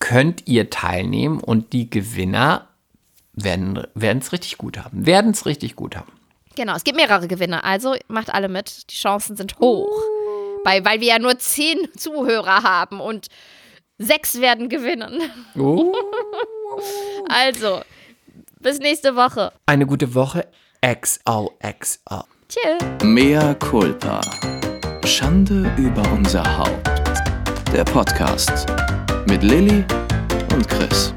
könnt ihr teilnehmen und die Gewinner werden es richtig gut haben. Werden es richtig gut haben. Genau, es gibt mehrere Gewinner, also macht alle mit. Die Chancen sind hoch. Weil, weil wir ja nur zehn Zuhörer haben und sechs werden gewinnen. Oh. Also, bis nächste Woche. Eine gute Woche. XOXO. Tschüss. Mea culpa. Schande über unser Haupt. Der Podcast mit Lilly und Chris.